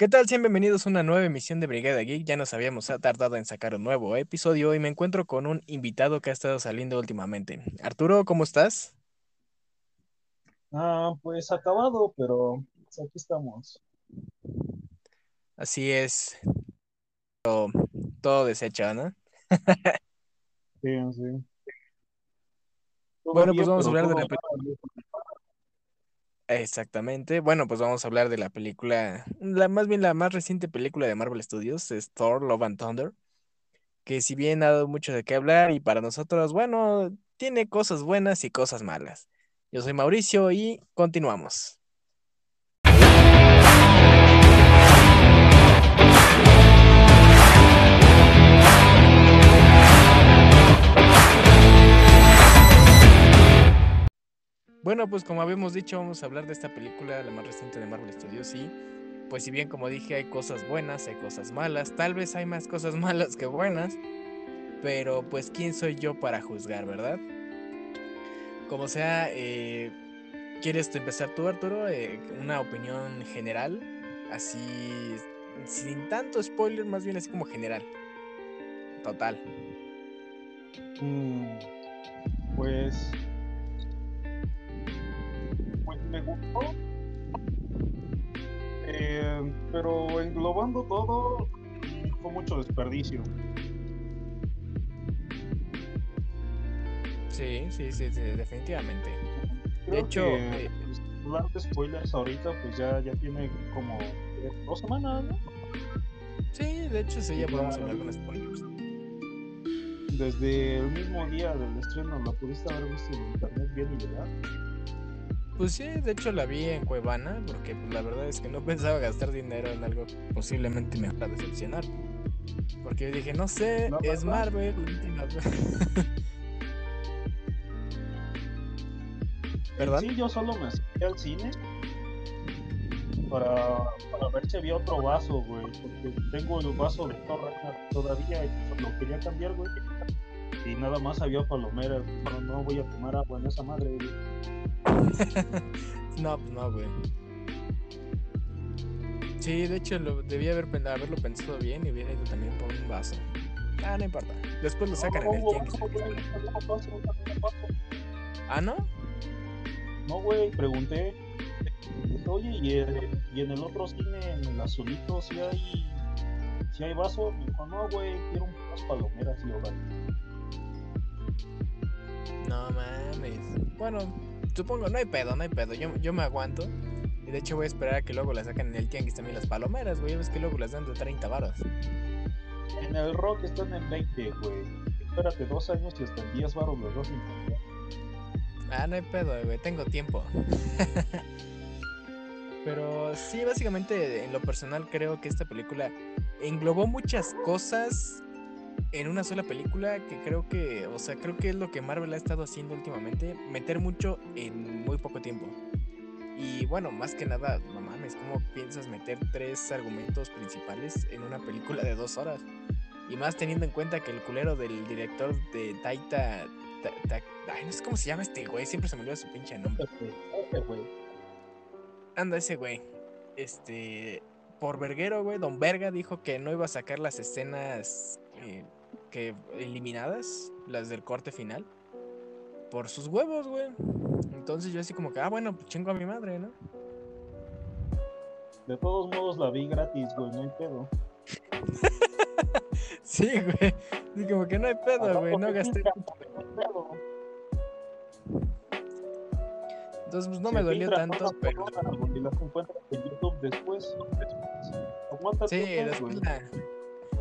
¿Qué tal? Sean bienvenidos a una nueva emisión de Brigada Geek. Ya nos habíamos tardado en sacar un nuevo episodio y me encuentro con un invitado que ha estado saliendo últimamente. Arturo, ¿cómo estás? Ah, pues acabado, pero pues, aquí estamos. Así es. Todo, todo deshecho, ¿no? Sí, sí. Bueno, pues vamos a hablar de la película. Exactamente. Bueno, pues vamos a hablar de la película, la más bien la más reciente película de Marvel Studios, es Thor, Love and Thunder, que si bien ha dado mucho de qué hablar y para nosotros, bueno, tiene cosas buenas y cosas malas. Yo soy Mauricio y continuamos. Bueno, pues como habíamos dicho, vamos a hablar de esta película, la más reciente de Marvel Studios, y pues si bien como dije hay cosas buenas, hay cosas malas, tal vez hay más cosas malas que buenas, pero pues quién soy yo para juzgar, ¿verdad? Como sea, eh, ¿quieres empezar tú, Arturo? Eh, una opinión general, así, sin tanto spoiler, más bien así como general, total. Mm, pues me gustó, eh, pero englobando todo, fue mucho desperdicio. Sí, sí, sí, sí, definitivamente. De hecho, que eh, pues, hablar de spoilers ahorita, pues ya, ya tiene como dos semanas, ¿no? sí, de hecho sí, ya podemos hablar con spoilers. desde el mismo día del estreno la pudiste haber visto en internet bien y legal. Pues sí, de hecho la vi en Cuevana, porque pues, la verdad es que no pensaba gastar dinero en algo que posiblemente me va a decepcionar. Porque yo dije, no sé, ¿No es pasa? Marvel. última vez". En ¿Perdón? sí, yo solo me acerqué al cine para, para ver si había otro vaso, güey. Porque tengo el vaso de Thor todavía y lo quería cambiar, güey. Y nada más había palomeras. No, no voy a tomar agua en esa madre, güey. No, pues no, güey. Sí, de hecho lo, debía haber, haberlo pensado bien y hubiera ido también por un vaso. Ah, no importa. Después lo sacan en el tianguis. Ah, ¿no? No, güey, pregunté. Oye, ¿y, el- y en el otro cine, en el azulito, si hay, si hay vaso? Me dijo, no, güey, quiero unas palomeras y ahora. No mames. Bueno, supongo, no hay pedo, no hay pedo. Yo, yo me aguanto. Y de hecho voy a esperar a que luego la saquen en el tianguis también las palomeras, güey. Ya ves que luego las dan de 30 varos. En el rock están en 20, güey. Espérate dos años y hasta en 10 baros los dos. Ah, no hay pedo, güey. Tengo tiempo. Pero sí, básicamente en lo personal creo que esta película englobó muchas cosas en una sola película que creo que, o sea, creo que es lo que Marvel ha estado haciendo últimamente, meter mucho en muy poco tiempo. Y bueno, más que nada, no mames, ¿cómo piensas meter tres argumentos principales en una película de dos horas? Y más teniendo en cuenta que el culero del director de Taita... Ta- Ta- ay, no sé cómo se llama este güey, siempre se me olvida su pinche nombre. Güey. Anda ese güey. Este, por verguero, güey, Don Verga dijo que no iba a sacar las escenas eh, que eliminadas, las del corte final, por sus huevos, güey. Entonces yo así como que, ah, bueno, pues chingo a mi madre, ¿no? De todos modos la vi gratis, güey, no hay pedo. Sí, güey. Y como que no hay pedo, güey, no gasté. pedo. Entonces, pues no me dolió tanto, pero Y las encuentras en YouTube después. Aguanta sí, después la,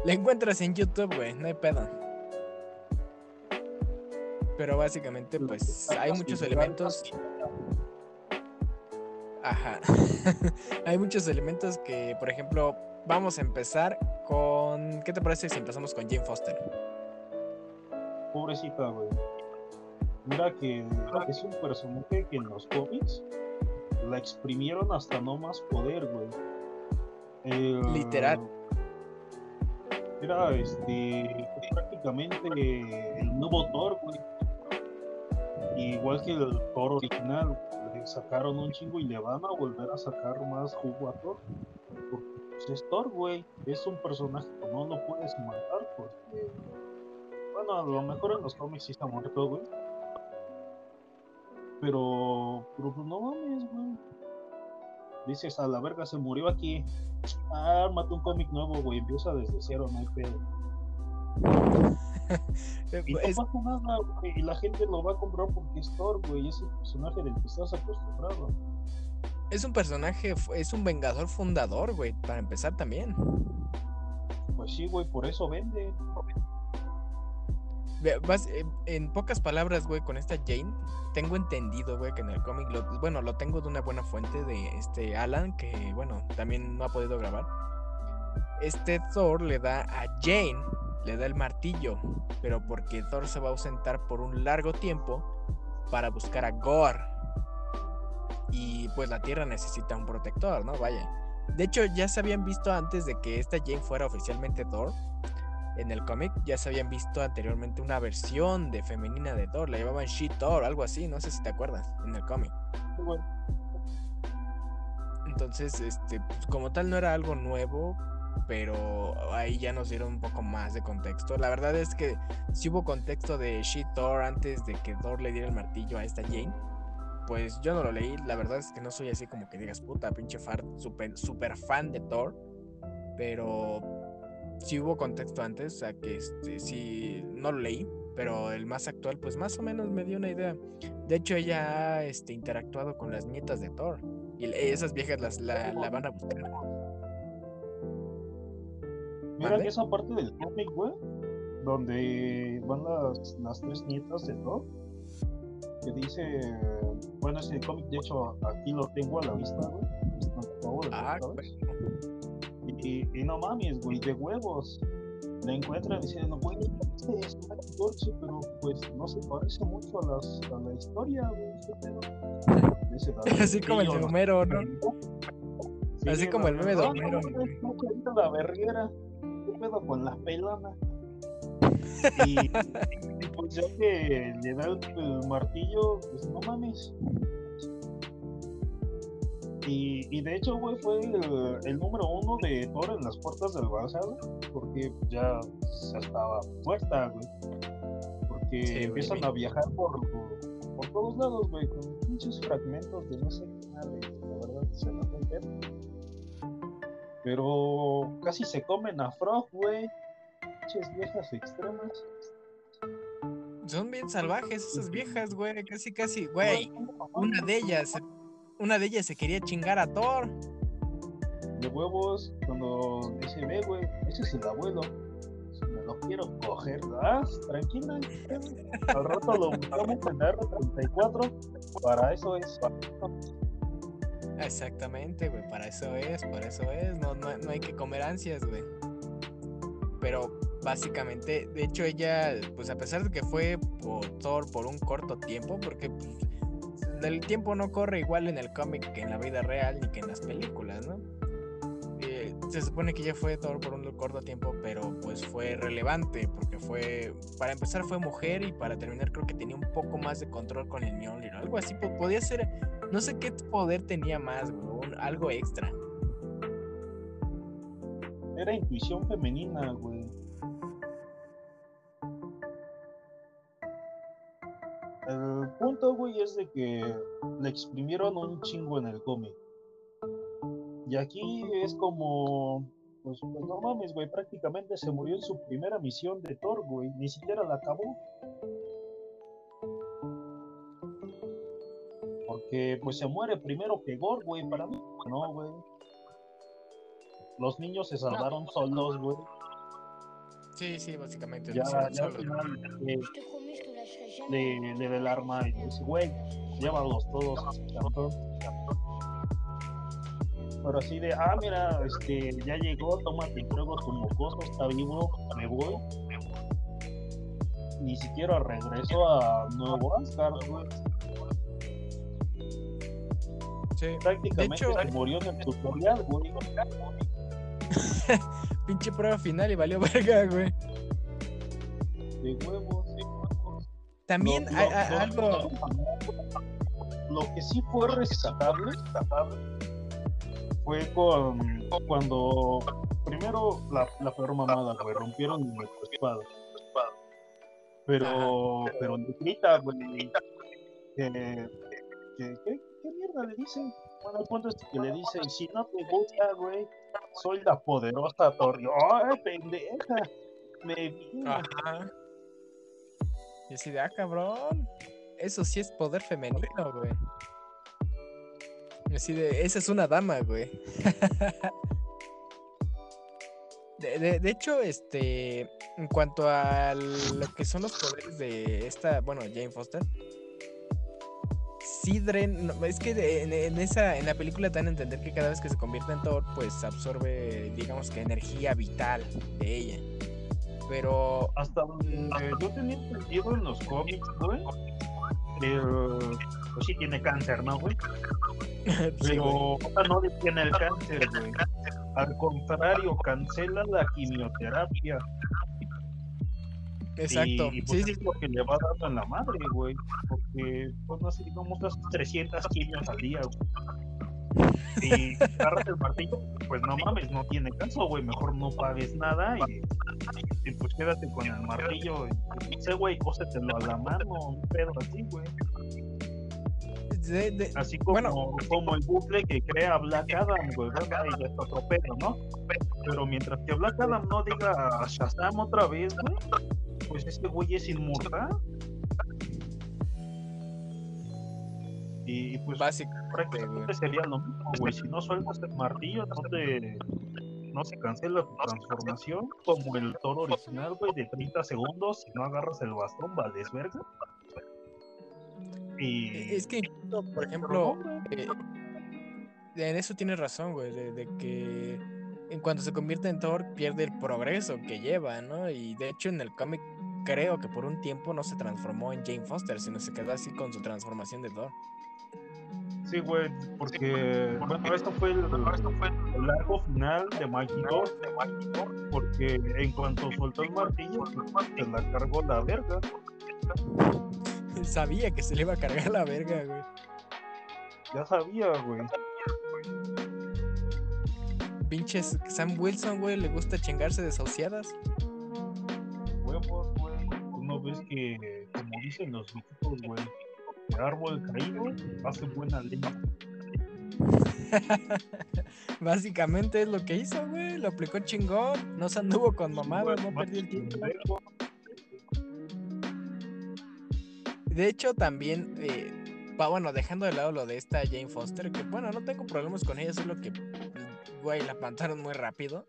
la encuentras en YouTube, güey, no hay pedo. Pero básicamente, pues hay muchos elementos. Ajá. Hay muchos elementos que, por ejemplo, vamos a empezar con. ¿Qué te parece si empezamos con Jane Foster? Pobrecita, güey. Mira que es un personaje que en los cómics la exprimieron hasta no más poder, güey. Literal. Era este prácticamente el nuevo Thor, güey. Igual que el Thor original, le sacaron un chingo y le van a volver a sacar más jugo a Thor. Porque pues, es Thor, güey. Es un personaje que no lo puedes matar porque. Bueno, a lo mejor en los cómics sí está muerto, güey. Pero. Pero pues no mames, güey. Dices, a la verga se murió aquí. Ah, mata un cómic nuevo, güey. Empieza desde cero, no hay pedo. y no pasa nada, güey. Y la gente lo va a comprar porque es Thor, güey. Es el personaje del que estás acostumbrado. Es un personaje, es un vengador fundador, güey. Para empezar también. Pues sí, güey, por eso vende. Eh, en pocas palabras, güey, con esta Jane, tengo entendido, güey, que en el cómic, bueno, lo tengo de una buena fuente de este Alan, que, bueno, también no ha podido grabar. Este Thor le da a Jane, le da el martillo, pero porque Thor se va a ausentar por un largo tiempo para buscar a Gore. Y pues la Tierra necesita un protector, ¿no? Vaya. De hecho, ya se habían visto antes de que esta Jane fuera oficialmente Thor en el cómic ya se habían visto anteriormente una versión de femenina de Thor, la llamaban She Thor, algo así, no sé si te acuerdas, en el cómic. Entonces, este, pues, como tal no era algo nuevo, pero ahí ya nos dieron un poco más de contexto. La verdad es que si hubo contexto de She Thor antes de que Thor le diera el martillo a esta Jane, pues yo no lo leí. La verdad es que no soy así como que digas puta, pinche fan, super, super fan de Thor, pero si hubo contexto antes, o sea que este, sí, no lo leí, pero el más actual, pues más o menos me dio una idea. De hecho, ella ha este, interactuado con las nietas de Thor y esas viejas las, la, van a buscar. Mira que esa parte del cómic, güey, donde van las, las tres nietas de Thor, que dice, bueno, ese cómic, de hecho, aquí lo tengo a la vista, güey. Ah, y, no mames, güey, de huevos. La encuentran diciendo, güey, este es un Torche, pero pues no se parece mucho a, las, a la historia, güey. Así como el de Homero, ¿no? Así como el meme de Homero. la verguera. ¿Qué pedo con la pelona? y, pues ya que le da el martillo, pues no mames. Y, de hecho, güey, fue el, número uno de Thor en las puertas del Valhalla, porque ya se estaba muerta, güey. Porque empiezan a viajar por, por todos lados, güey, con pinches fragmentos de no sé qué nada, la verdad se la ver. Pero casi se comen a Frog, güey. Pinches viejas extremas. Son bien salvajes esas viejas, güey. Casi, casi, güey. Una de ellas una de ellas se quería chingar a Thor. De huevos, cuando dice, ve, güey, ese es el abuelo. Me lo quiero coger, ¿ah? Tranquila. Al rato lo buscamos en R34. Para eso es. Exactamente, güey. Para eso es, para eso es. No, no, no hay que comer ansias, güey. Pero básicamente, de hecho, ella, pues a pesar de que fue por Thor por un corto tiempo, porque pues, el tiempo no corre igual en el cómic que en la vida real ni que en las películas, ¿no? Eh, se supone que ya fue Thor por un corto tiempo, pero pues fue relevante porque fue, para empezar fue mujer y para terminar creo que tenía un poco más de control con el Mjolnir, algo así, podía ser, no sé qué poder tenía más, güey, algo extra. Era intuición femenina, güey. El punto, güey, es de que le exprimieron un chingo en el cómic. Y aquí es como, pues, pues no mames, güey, prácticamente se murió en su primera misión de Thor, güey, ni siquiera la acabó. Porque, pues, se muere primero que Gore, güey, para mí, no, güey. Los niños se salvaron solos, güey. Sí, sí, básicamente. Ya, ya le, le, el arma y dice, güey, llévalos todos Pero así de, ah, mira, este, ya llegó, tómate prueba tu mocoso, está vivo, me voy. Ni siquiera regreso a Nuevo Asgard, güey. Sí. Prácticamente de murió en el tutorial, güey. Pinche prueba final y valió verga, güey. De huevos. También hay, algo. Lo que sí fue rescatable fue con cuando primero la, la peor mamada, güey, rompieron nuestra espada. Pero, pero grita, güey, que, que, ¿qué, ¿qué mierda le dicen? Bueno, el punto es que le dicen, si no te gusta, güey, soy la poderosa Torre. ¡Ay, pendeja! Me vino. Ajá. Y así de, ah, cabrón. Eso sí es poder femenino, güey. Así de, esa es una dama, güey. de, hecho, este, en cuanto a lo que son los poderes de esta, bueno, Jane Foster, sí, Dren, es que en, esa, en la película te dan a entender que cada vez que se convierte en Thor, pues absorbe, digamos que energía vital de ella. Pero. Hasta donde yo tenía entendido en los cómics, güey. pues sí tiene cáncer, ¿no, güey? Pero no tiene el cáncer, güey. Al contrario, cancela la quimioterapia. Exacto. Y, pues sí, es lo que le va dando en la madre, güey. Porque, pues no sé, digamos, unas 300 quimios al día, güey. Y agarras el martillo, pues no mames, no tiene caso, güey. Mejor no pagues nada y, y pues quédate con el martillo. Y, ese güey, cósetelo a la mano, un pedo así, güey. Así como, como el bucle que crea Black Adam, güey, y es otro pedo, ¿no? Pero mientras que Black Adam no diga Shazam otra vez, güey, pues este güey es inmortal. Y pues prácticamente sería lo mismo, güey. Si no sueltas el martillo, no te no se cancela tu transformación como el toro original, güey, de 30 segundos. Si no agarras el bastón, vales verga. E, es que, por ejemplo, eh, en eso tienes razón, güey, de, que en cuanto se convierte en Thor pierde el progreso que lleva, ¿no? Y de hecho en el cómic creo que por un tiempo no se transformó en Jane Foster, sino se quedó así con su transformación de Thor. Sí, güey, porque bueno, esto fue el, el arco final de Thor, porque en cuanto soltó el martillo, se la cargó la verga. Sabía que se le iba a cargar la verga, güey. Ya sabía, güey. Pinches Sam Wilson, güey, le gusta chingarse desahuciadas. Huevos, güey. Uno ves que, como dicen los viejitos, güey, el árbol caído hace buena leña. Básicamente es lo que hizo, güey. Lo aplicó chingón. No se anduvo con mamadas, no perdió el tiempo. De hecho, también, eh, bueno, dejando de lado lo de esta Jane Foster, que bueno, no tengo problemas con ella, solo que, güey, la plantaron muy rápido.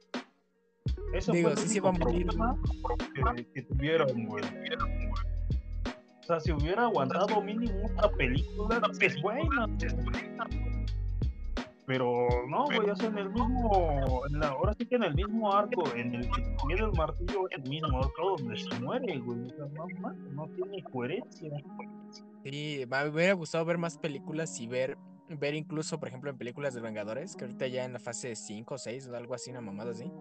Eso Digo, sí se va a morir. Que, que tuvieron, güey. O sea, si hubiera aguantado mínimo una película, pues bueno. Pero no, güey, o sea, en el mismo, en la, ahora sí que en el mismo arco, en el que tiene el martillo, es el mismo arco donde se muere, güey. O sea, no, no, tiene coherencia. Sí, me hubiera gustado ver más películas y ver, ver incluso, por ejemplo, en películas de Vengadores, que ahorita ya en la fase 5 o 6 o algo así, una mamada así,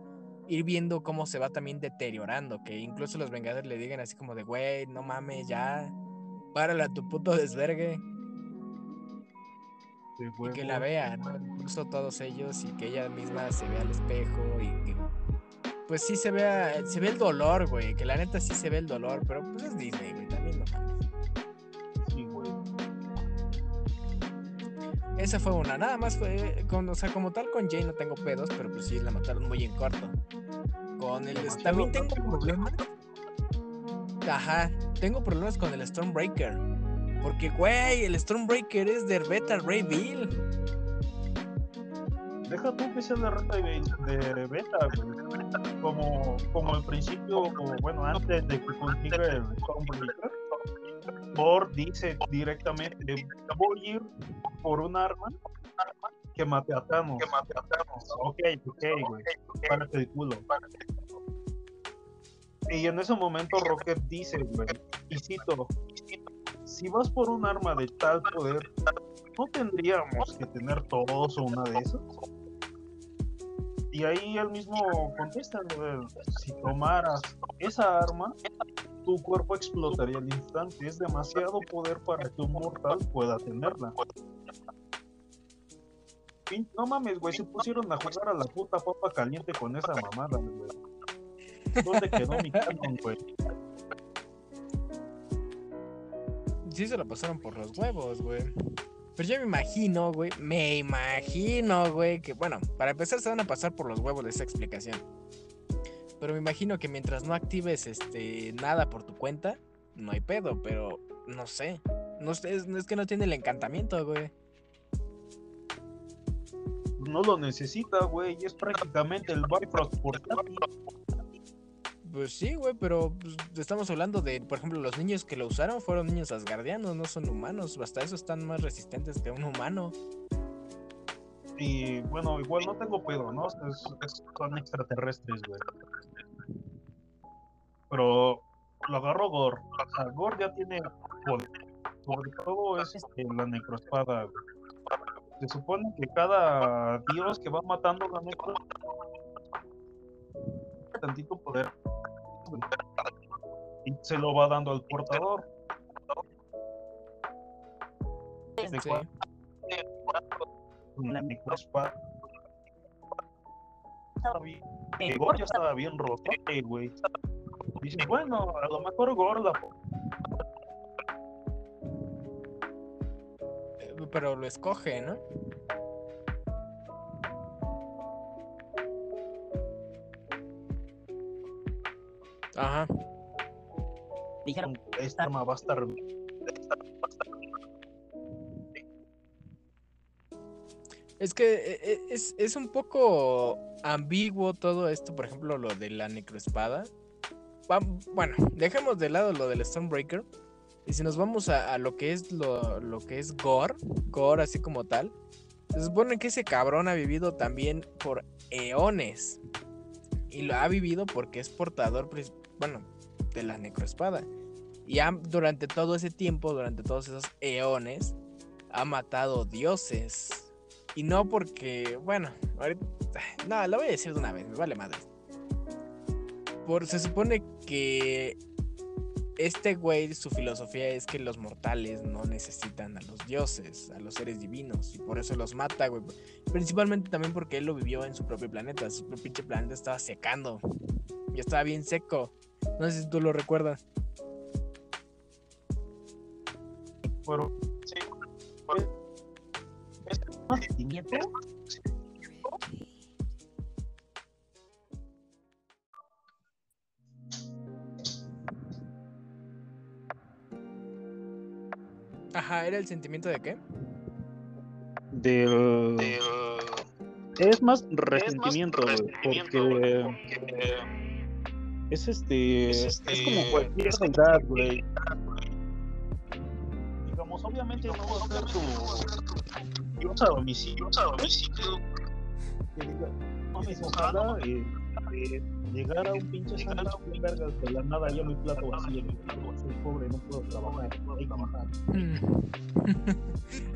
ir viendo cómo se va también deteriorando, que incluso los Vengadores le digan así como de, güey, no mames, ya, párala tu puto desvergue y que la vea, ¿no? Incluso todos ellos y que ella misma se vea al espejo y pues sí se vea, se ve el dolor, güey, que la neta sí se ve el dolor, pero pues es Disney, Esa fue una, nada más fue, con, o sea, como tal con Jane no tengo pedos, pero pues sí la mataron muy en corto. Con el, también tengo problemas. Ajá, tengo problemas con el Stormbreaker. Porque, güey, el Stormbreaker es de Beta Ray Bill. Deja tú que sea de, de Beta, güey. Como, como al principio, como, bueno, antes de que consiga el Stormbreaker, Dice directamente: Voy a ir por un arma que mate a Thanos. Que mate a Thanos. Ok, ok, güey. Párate el culo. Y en ese momento Rocket dice, güey, y cito, si vas por un arma de tal poder, ¿no tendríamos que tener todos una de esas? Y ahí él mismo contesta, si tomaras esa arma, tu cuerpo explotaría al instante. Es demasiado poder para que un mortal pueda tenerla. No mames, güey, se pusieron a jugar a la puta papa caliente con esa mamada, güey. ¿Dónde quedó mi canon, güey? Sí se lo pasaron por los huevos, güey. Pero yo me imagino, güey, me imagino, güey, que bueno, para empezar se van a pasar por los huevos de esa explicación. Pero me imagino que mientras no actives este nada por tu cuenta, no hay pedo, pero no sé. No es, es que no tiene el encantamiento, güey. No lo necesita, güey, y es prácticamente el Bifrost portátil. Pues sí, güey, pero pues, estamos hablando de, por ejemplo, los niños que lo usaron fueron niños asgardianos, no son humanos. Hasta eso están más resistentes que un humano. Y bueno, igual no tengo pedo, ¿no? son extraterrestres, güey. Pero lo agarró Gor. O sea, Gor ya tiene. Sobre todo es este, la necroespada. Se supone que cada dios que va matando la necro tantito poder y se lo va dando al portador. Sí. La necroespada Gor ya estaba bien roto, güey. Dice, bueno, a lo mejor gorda. Pero lo escoge, ¿no? Ajá. Dijeron, esta arma va a estar. Es que e, e, es, es, un poco ambiguo todo esto, por ejemplo, lo de la necroespada. Bueno, dejemos de lado lo del Stormbreaker. Y si nos vamos a, lo que es lo, lo, que es Gore, Gore así como tal, se supone que ese cabrón ha vivido también por eones. Y lo ha vivido porque es portador bueno, de la necroespada. Y durante todo ese tiempo, durante todos esos eones, ha matado dioses. Y no porque, bueno, ahorita, no, lo voy a decir de una vez, me vale madre. Por, se supone que este güey, su filosofía es que los mortales no necesitan a los dioses, a los seres divinos, y por eso los mata, güey. Principalmente también porque él lo vivió en su propio planeta, su propio pinche planeta estaba secando, y estaba bien seco. No sé si tú lo recuerdas. Bueno, sí. Ajá, ¿era el sentimiento de qué? Del... Es más resentimiento, porque... Es este, es este. Es como cualquier edad, güey. Digamos, obviamente no va a ser tu. Dios a domicilio. a domicilio. ojalá eh, eh, llegar a un pinche sándwich con vergas de la nada ya mi plato vacío. Soy pobre, no puedo trabajar. Hay que matar.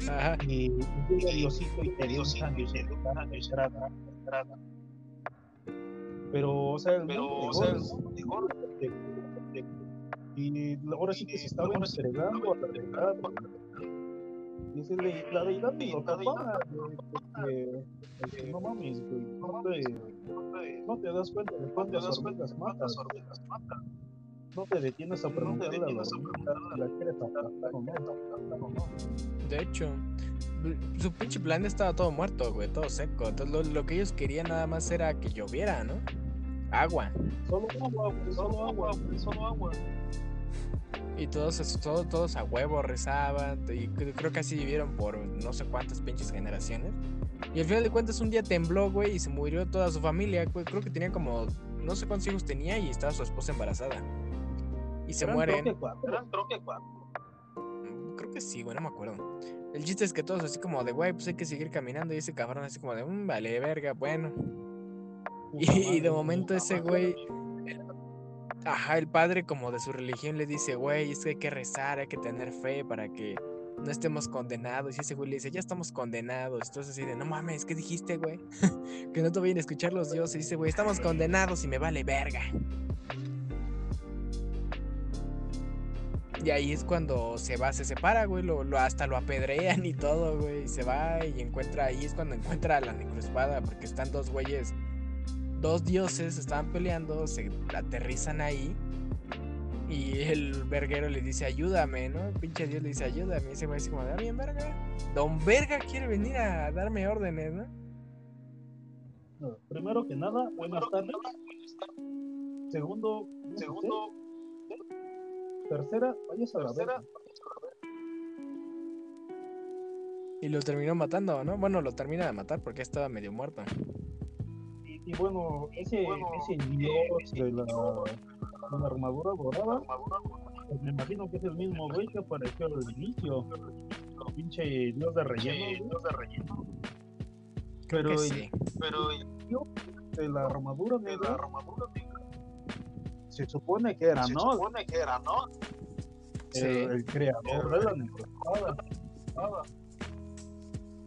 Ajá. Y llega Diosito y te dio sándwich de entrada. Pero, o sea, el Pero, o sea, de, de, y ahora sí que se estaba entregando a la deidad. Dice la tapa, porque no mames, güey, no te, no te das cuenta de cuántas hormigas matas. No te detienes a preguntarle a la si la quieres aplastar o no. De hecho, su pinche plan estaba todo muerto, güey, todo seco. Entonces lo, lo que ellos querían nada más era que lloviera, ¿no? agua. Solo agua, solo agua, solo agua. Y todos, todos, todos a huevo rezaban. Y creo que así vivieron por no sé cuántas pinches generaciones. Y al final de cuentas un día tembló, güey, y se murió toda su familia. Creo que tenía como, no sé cuántos hijos tenía y estaba su esposa embarazada. Y se mueren. Creo que cuatro. Creo que cuatro. Mm, creo que sí, güey, no me acuerdo. El chiste es que todos así como de, güey, pues hay que seguir caminando. Y ese cabrón así como de, mmm, vale, verga, bueno. Y, de momento ese güey, ajá, el padre como de su religión le dice, güey, es que hay que rezar, hay que tener fe para que no estemos condenados. Y ese güey le dice, ya estamos condenados. Entonces así de, no mames, ¿qué dijiste, güey? que no te vayan a escuchar los dioses. Y dice, güey, estamos condenados y me vale verga. Y ahí es cuando se va, se separa, güey, hasta lo apedrean y todo, güey, y se va y encuentra, ahí es cuando encuentra a la necroespada, porque están dos güeyes, dos dioses estaban peleando, se aterrizan ahí y el verguero le dice, ayúdame, ¿no? pinche Dios le dice, ayúdame. Y ese güey así como, ah, bien, verga. Don Verga quiere venir a darme órdenes, ¿no? primero que nada, buenas tardes. Segundo, segundo. Tercera, vayas a la verga. Y lo terminó matando, ¿no? Bueno, lo termina de matar porque estaba medio muerto. Y, bueno, ese, ese dios de la una armadura dorada. Pues me imagino que es el mismo güey que apareció al inicio. Pinche dios de relleno. Dios de relleno. Pero, sí. pero de la armadura de la armadura se supone que era, ¿no? Se supone que era, ¿no? El, creador de la necrospada.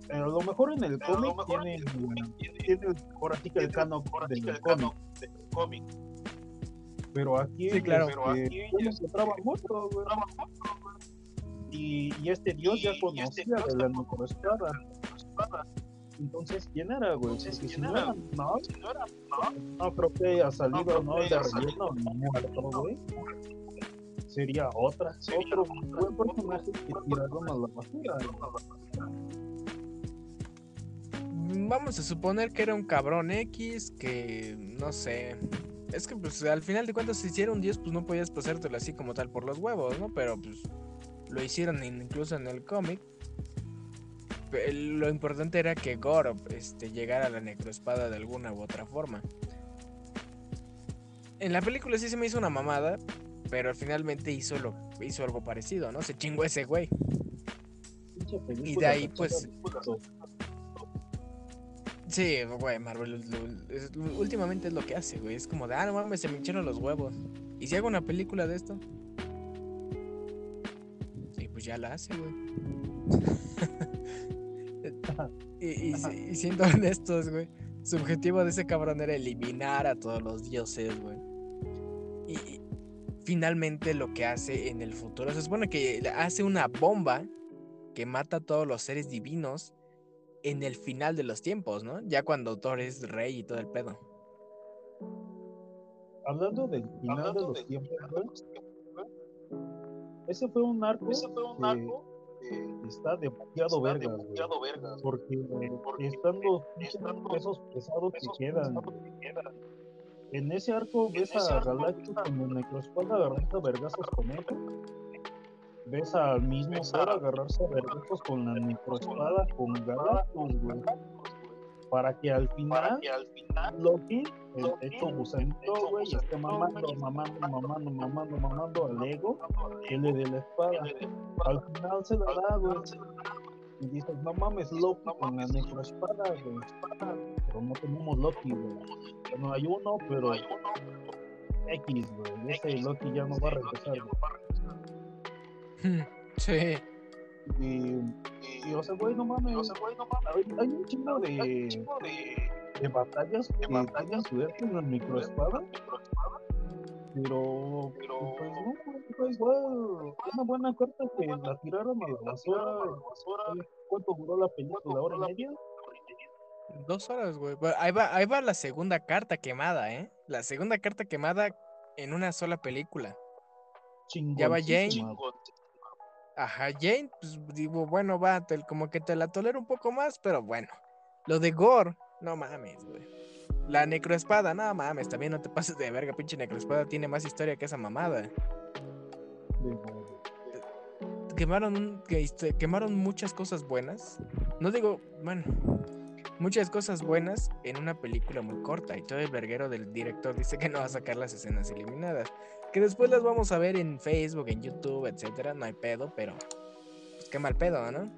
Pero a lo mejor en el cómic tiene, tiene, ahora sí que el canon del cómic pero aquí, sí, claro. pero aquí se traba mucho, güey. Y, y, este dios ya este conocía de la necroespada. Entonces, ¿quién era, güey? Entonces, si no era, no, no, creo que haya salido, no, de relleno, no, güey. Sería otra, otro buen personaje que tiraron a la basura. Vamos a suponer que era un cabrón X que, no sé, es que pues al final de cuentas si hicieron 10 pues no podías pasártelo así como tal por los huevos, ¿no? Pero pues lo hicieron incluso en el cómic. Lo importante era que Gorob este, llegara a la necroespada de alguna u otra forma. En la película sí se me hizo una mamada, pero finalmente hizo, lo, hizo algo parecido, ¿no? Se chingó ese güey. Y de ahí pues... Sí, güey, Marvel últimamente es lo que hace, güey. Es como de, ah, no mames, se me hincharon los huevos. ¿Y si hago una película de esto? Y pues ya la hace, güey. y, y, siendo honestos, güey, su objetivo de ese cabrón era eliminar a todos los dioses, güey. Y finalmente lo que hace en el futuro, se supone que hace una bomba que mata a todos los seres divinos en el final de los tiempos, ¿no? Ya cuando Thor es rey y todo el pedo. Hablando del final de los tiempos, ese fue un arco, ese fue un arco que está demasiado verga, porque, porque, están los pesos pesados que quedan. En ese arco ves a Galactus con el necroespada agarrando vergazos con él ves al mismo Thor agarrarse a vergüenzos con la necroespada con Galactus, güey. Para que al final, Loki, el hecho gusanito, güey, esté mamando, mamando, mamando, mamando, mamando al ego que le dé la espada. Al final se la da, güey. Y dices, no mames, Loki con la necroespada, güey. Pero no tenemos Loki, güey. No hay uno, pero X, güey. Ese Loki ya no va a regresar, güey. Sí. Y, y, o sea, güey, no mames. O sea, güey, no mames. Hay, un chingo de, de, de batallas que batallas suerte en la microespada. Pero, pero, pues no, pues igual, una buena carta que la tiraron a la basura. ¿Cuánto duró la película? ¿Hora y media? Dos horas, güey. Ahí va, ahí va la segunda carta quemada, ¿eh? La segunda carta quemada en una sola película. Ya va Jane. Ajá, Jane, pues digo, bueno, va, como que te la tolero un poco más, pero bueno. Lo de Gore, no mames, güey. La necroespada, no mames, también no te pases de verga, pinche necroespada tiene más historia que esa mamada. Quemaron, este, quemaron muchas cosas buenas. No digo, bueno, muchas cosas buenas en una película muy corta. Y todo el verguero del director dice que no va a sacar las escenas eliminadas. Que después las vamos a ver en Facebook, en YouTube, etcétera. No hay pedo, pero. Pues qué mal pedo, ¿no?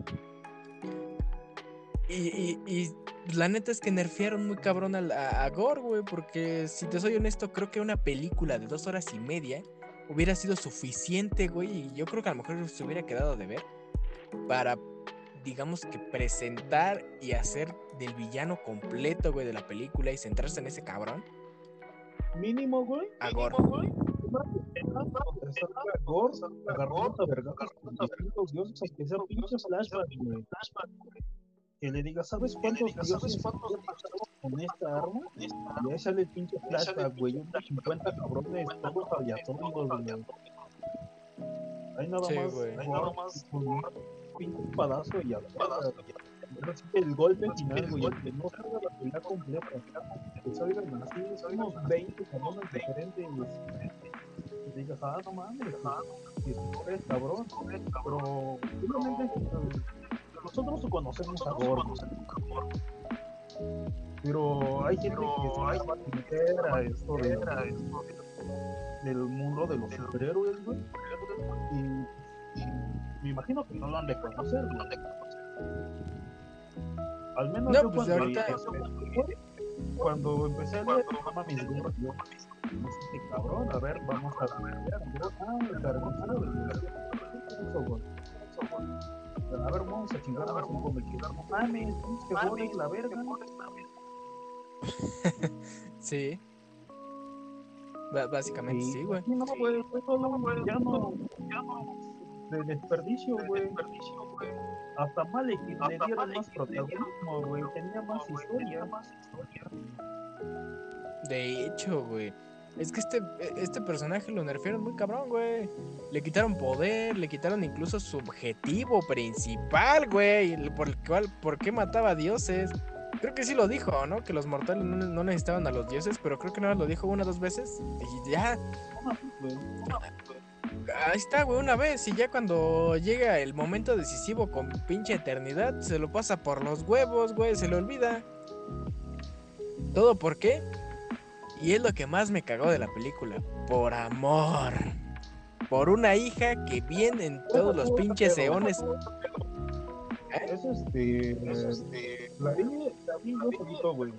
Y, y, la neta es que nerfearon muy cabrón a, a, Gore, güey. Porque si te soy honesto, creo que una película de dos horas y media hubiera sido suficiente, güey. Y yo creo que a lo mejor se hubiera quedado de ver. Para, digamos que presentar y hacer del villano completo, güey, de la película y centrarse en ese cabrón. Mínimo, güey. A Gore güey. Que le diga, ¿sabes cuántos dioses con esta arma? Y ahí sale el pinche flashback, güey. Unos 50 cabrones, todos aleatorios, güey. Ahí nada más, ahí nada más, un pinche palazo y a el golpe final, güey, que no salga la pelea completa, que salgan así, unos 20 cabrones diferentes, y digas, ah, no mames, es cabrón, pero simplemente nosotros conocemos a Gordo, pero hay gente que se va a meter a esto de, del mundo de los superhéroes, güey, y, y me imagino que no lo han de conocer, güey. Al menos no, yo pues cuando, ahorita... cuando empecé a leer, mamá mis yo cabrón, a ver, vamos a ver, ah, el A ver, vamos a chingar a ver quedo. No mames, la verga. sí. básicamente sí, güey. No, güey, ya no, ya no, de desperdicio, güey. Desperdicio, hasta Malek le dieron más protagonismo, güey. Tenía más historia. Más historia. De hecho, güey. Es que este, este personaje lo nerfearon muy cabrón, güey. Le quitaron poder, le quitaron incluso su objetivo principal, güey. Por el cual, ¿por qué mataba a dioses? Creo que sí lo dijo, ¿no? Que los mortales no, necesitaban a los dioses, pero creo que nada más lo dijo una o dos veces. Y ya ahí está, güey, una vez. Y ya cuando llega el momento decisivo con pinche eternidad, se lo pasa por los huevos, güey, se le olvida. ¿Todo por qué? Y es lo que más me cagó de la película. Por amor. Por una hija que viene en todos los pinches eones. Es este. este la vi, la vi un poquito, güey.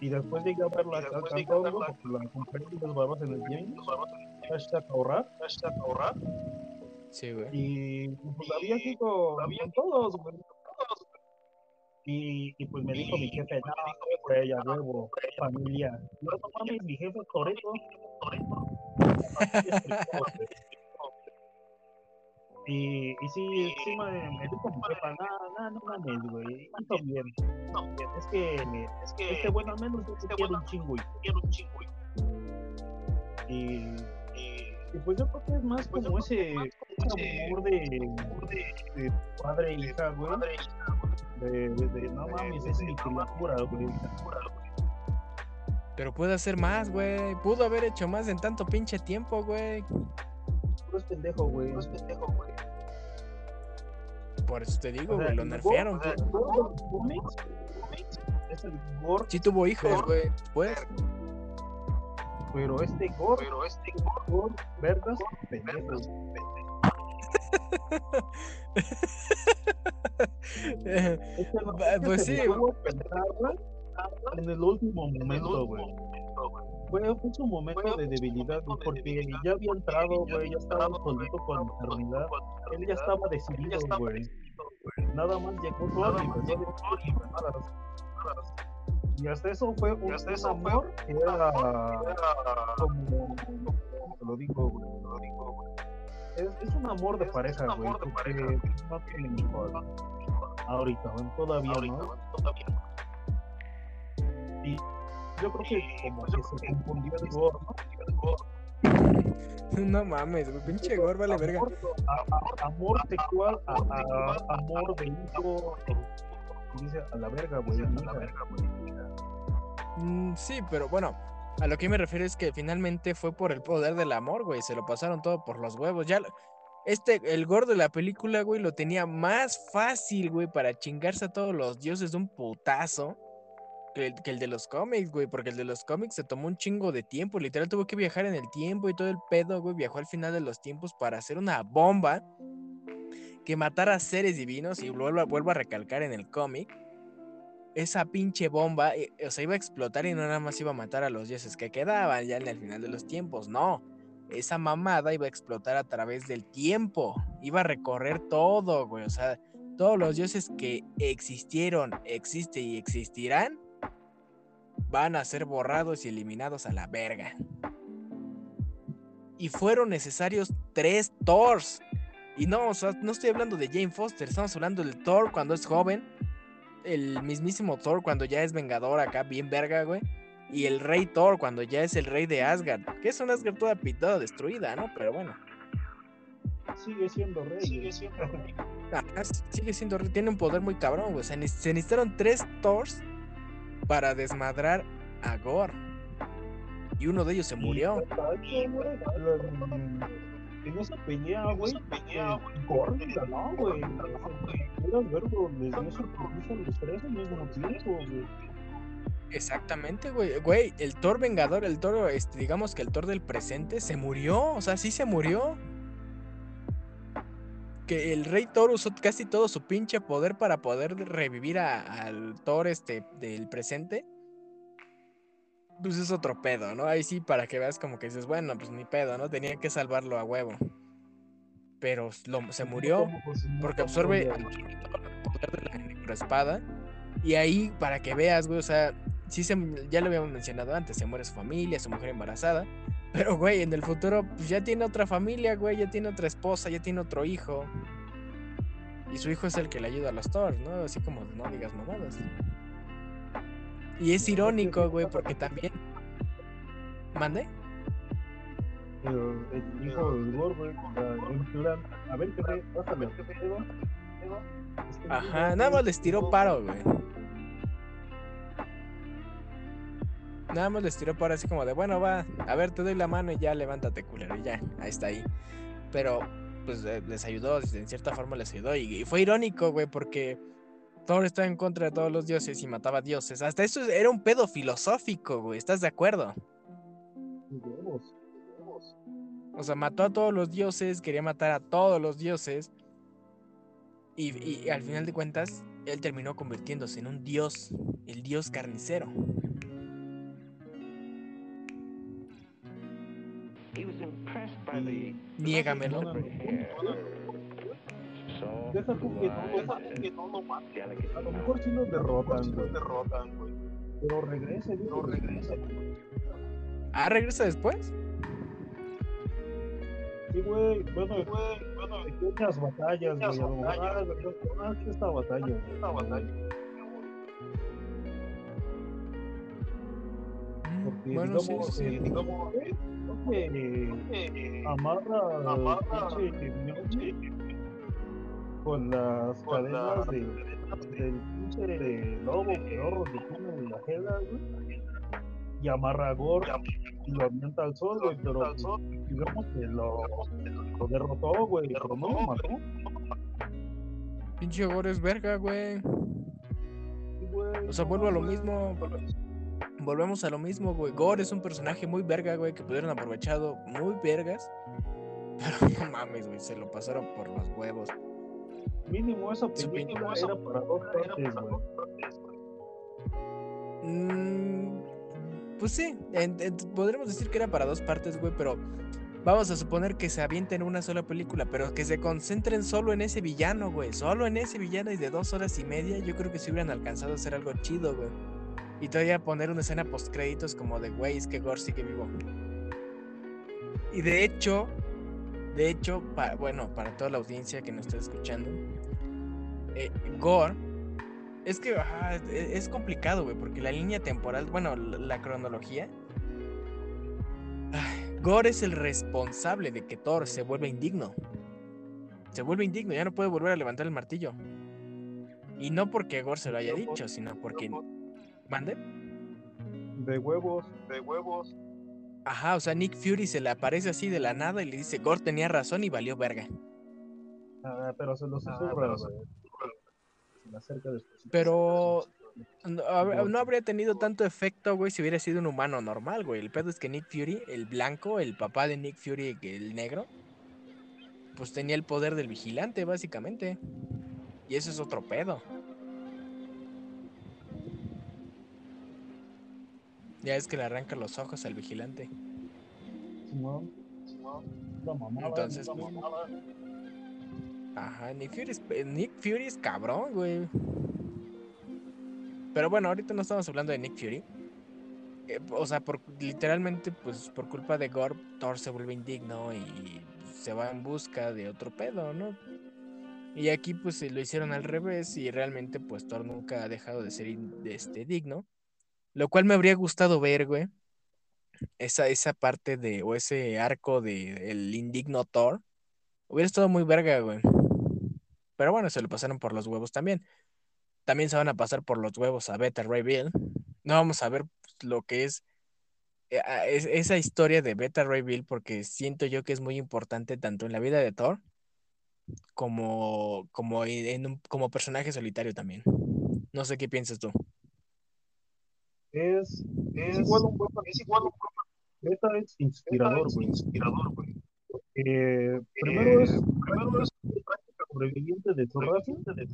Y después llegué a verla la compré los barbas en el game hashtag ahorrar, hashtag ahorrar. Sí, güey. Y pues había aquí con, todos, güey. Y, y pues me dijo mi jefe, no, güey, ya huevo, familia. No, no mames, mi jefe es Toreto. Y, y sí, sí me, me dijo mi jefa, no, no, no mames, güey, hizo bien. Es que, es que, este bueno, al menos este quiero un chingo, quiero un chingo. Y y pues yo creo que es más pues como ese, amor de, de, padre e hija, güey. De, de, no mames, es mi criatura, güey. Pero puede hacer más, güey. Pudo haber hecho más en tanto pinche tiempo, güey. No es pendejo, güey. No es pendejo, güey. Por eso te digo, güey, lo nerfearon. Sí tuvo hijos, güey. Pues pero este gol, pero este gol, vergas, pendejos. pues sí. En el último momento, güey. Fue, un momento de debilidad, porque ya había entrado, güey, ya estaba solito con la eternidad. Él ya estaba decidido, güey. Nada más llegó todo y empezó a y hasta eso fue un, hasta eso amor que era como, te lo digo, güey, te lo digo, güey. Es, es, un amor de pareja, güey, porque no tienen hijos ahorita, güey, todavía no. Y yo creo que como que se confundió el gordo, ¿no? No mames, güey, pinche gordo vale verga. Amor sexual a, a, amor de hijo dice a la verga, güey. Mm, sí, pero bueno, a lo que me refiero es que finalmente fue por el poder del amor, güey. Se lo pasaron todo por los huevos. Ya, este, el gordo de la película, güey, lo tenía más fácil, güey, para chingarse a todos los dioses de un putazo. Que el, que el de los cómics, güey, porque el de los cómics se tomó un chingo de tiempo, literal tuvo que viajar en el tiempo y todo el pedo, güey, viajó al final de los tiempos para hacer una bomba que matara a seres divinos y vuelvo, a recalcar en el cómic, esa pinche bomba, eh, o sea, iba a explotar y no nada más iba a matar a los dioses que quedaban ya en el final de los tiempos, no. Esa mamada iba a explotar a través del tiempo, iba a recorrer todo, o sea, todos los dioses que existieron, existen y existirán, van a ser borrados y eliminados a la verga. y fueron necesarios tres Thors. Y no, o sea, no estoy hablando de Jane Foster, estamos hablando del Thor cuando es joven, el mismísimo Thor cuando ya es vengador acá, bien verga, güey. Y el rey Thor cuando ya es el rey de Asgard, que es una Asgard toda pintada, destruida, ¿no? Pero bueno. Sigue siendo rey. Sigue siendo rey. sigue siendo rey, tiene un poder muy cabrón, güey. O sea, se necesitaron tres Thors para desmadrar a Gore. Y uno de ellos se murió en esa pelea, güey, Gore ganó, güey. Era verbo, les dio sorpresa a los tres al mismo tiempo, güey. Exactamente, güey. Güey, el Thor Vengador, el Thor, este, digamos que el Thor del presente se murió. O sea, sí se murió. Que el Rey Thor usó casi todo su pinche poder para poder revivir al Thor este, del presente pues es otro pedo, ¿no? Ahí sí, para que veas como que dices, bueno, pues ni pedo, ¿no? Tenía que salvarlo a huevo. Pero se murió porque absorbe el poder de la necroespada. Y ahí, para que veas, güey, o sea, sí se, ya lo habíamos mencionado antes, se muere su familia, su mujer embarazada. Pero, güey, en el futuro, pues ya tiene otra familia, güey, ya tiene otra esposa, ya tiene otro hijo. Y su hijo es el que le ayuda a los Thor, ¿no? Así como no digas mamadas. Y es irónico, güey, porque también. ¿Mande? Pero el hijo del plan, a ver, qué pásame, Ajá, nada más les tiró paro, güey. Nada más les tiró paro así como de, bueno, va, a ver, te doy la mano y ya levántate, culero, y ya, ahí está ahí. Pero, pues les ayudó, en cierta forma les ayudó. y fue irónico, güey, porque Thor estaba en contra de todos los dioses y mataba dioses. Hasta eso era un pedo filosófico, güey. ¿Estás de acuerdo? O sea, mató a todos los dioses, quería matar a todos los dioses. Y, al final de cuentas, él terminó convirtiéndose en un dios, el dios carnicero. Niégamelo. Deja tú que no lo maten, que no lo maten. A lo mejor sí lo derrotan, güey. derrotan, güey. Pero regresa, no regresa. Ah, ¿regresa después? Sí, güey. Bueno, güey. Bueno, muchas batallas, güey. A lo mejor, ah, esta batalla. Esta batalla. Porque, bueno, digamos, sí, sí. digamos, eh, eh, amarra, amarra, con las cadenas de, del pinche de lobo pedorro que tiene la jeda, güey. Y amarra a Gore y lo avienta al sol, güey, pero digamos que lo, lo derrotó, güey, pero no lo mató. Pinche Gore es verga, güey. O sea, vuelvo a lo mismo. Volvemos a lo mismo, güey. Gore es un personaje muy verga, güey, que pudieron aprovechado muy vergas. Pero no mames, güey, se lo pasaron por los huevos. Mínimo esa película era para dos partes, güey. Mm, pues sí, podremos decir que era para dos partes, güey, pero vamos a suponer que se avienten una sola película, pero que se concentren solo en ese villano, güey. Solo en ese villano y de dos horas y media, yo creo que se hubieran alcanzado a hacer algo chido, güey. Y todavía poner una escena post créditos como de, güey, es que Gore sigue vivo. Y de hecho, de hecho, bueno, para toda la audiencia que nos está escuchando, eh, Gore, es que e, es complicado, güey, porque la línea temporal, bueno, la, cronología, Gore es el responsable de que Thor se vuelva indigno. Se vuelve indigno, ya no puede volver a levantar el martillo. Y no porque Gore se lo haya dicho, sino porque... ¿Mande? De huevos, de huevos. Ajá, o sea, Nick Fury se le aparece así de la nada y le dice, Gore tenía razón y valió verga. Ah, pero se lo susurra, Pero no, habría tenido tanto efecto, güey, si hubiera sido un humano normal, güey. El pedo es que Nick Fury, el blanco, el papá de Nick Fury, el negro, pues tenía el poder del vigilante, básicamente. Y eso es otro pedo. Ya es que le arranca los ojos al vigilante. Entonces, pues, Ajá, Nick Fury, es, eh, Nick Fury es cabrón, güey. Pero bueno, ahorita no estamos hablando de Nick Fury. eh, o sea, por, literalmente, pues por culpa de Gorb, Thor se vuelve indigno y se va en busca de otro pedo, ¿no? Y aquí pues lo hicieron al revés y realmente pues Thor nunca ha dejado de ser este, digno. Lo cual me habría gustado ver, güey. Esa, esa parte de, o ese arco de el indigno Thor. Hubiera estado muy verga, güey. Pero bueno, se lo pasaron por los huevos también. También se van a pasar por los huevos a Beta Ray Bill. No vamos a ver pues, lo que es, eh, esa historia de Beta Ray Bill porque siento yo que es muy importante tanto en la vida de Thor como, como, en como personaje solitario también. No sé qué piensas tú. Es, es, igual un es igual un Beta es inspirador, güey. Inspirador, güey. Eh, primero es, primero es sobreviviente de Torrazo, de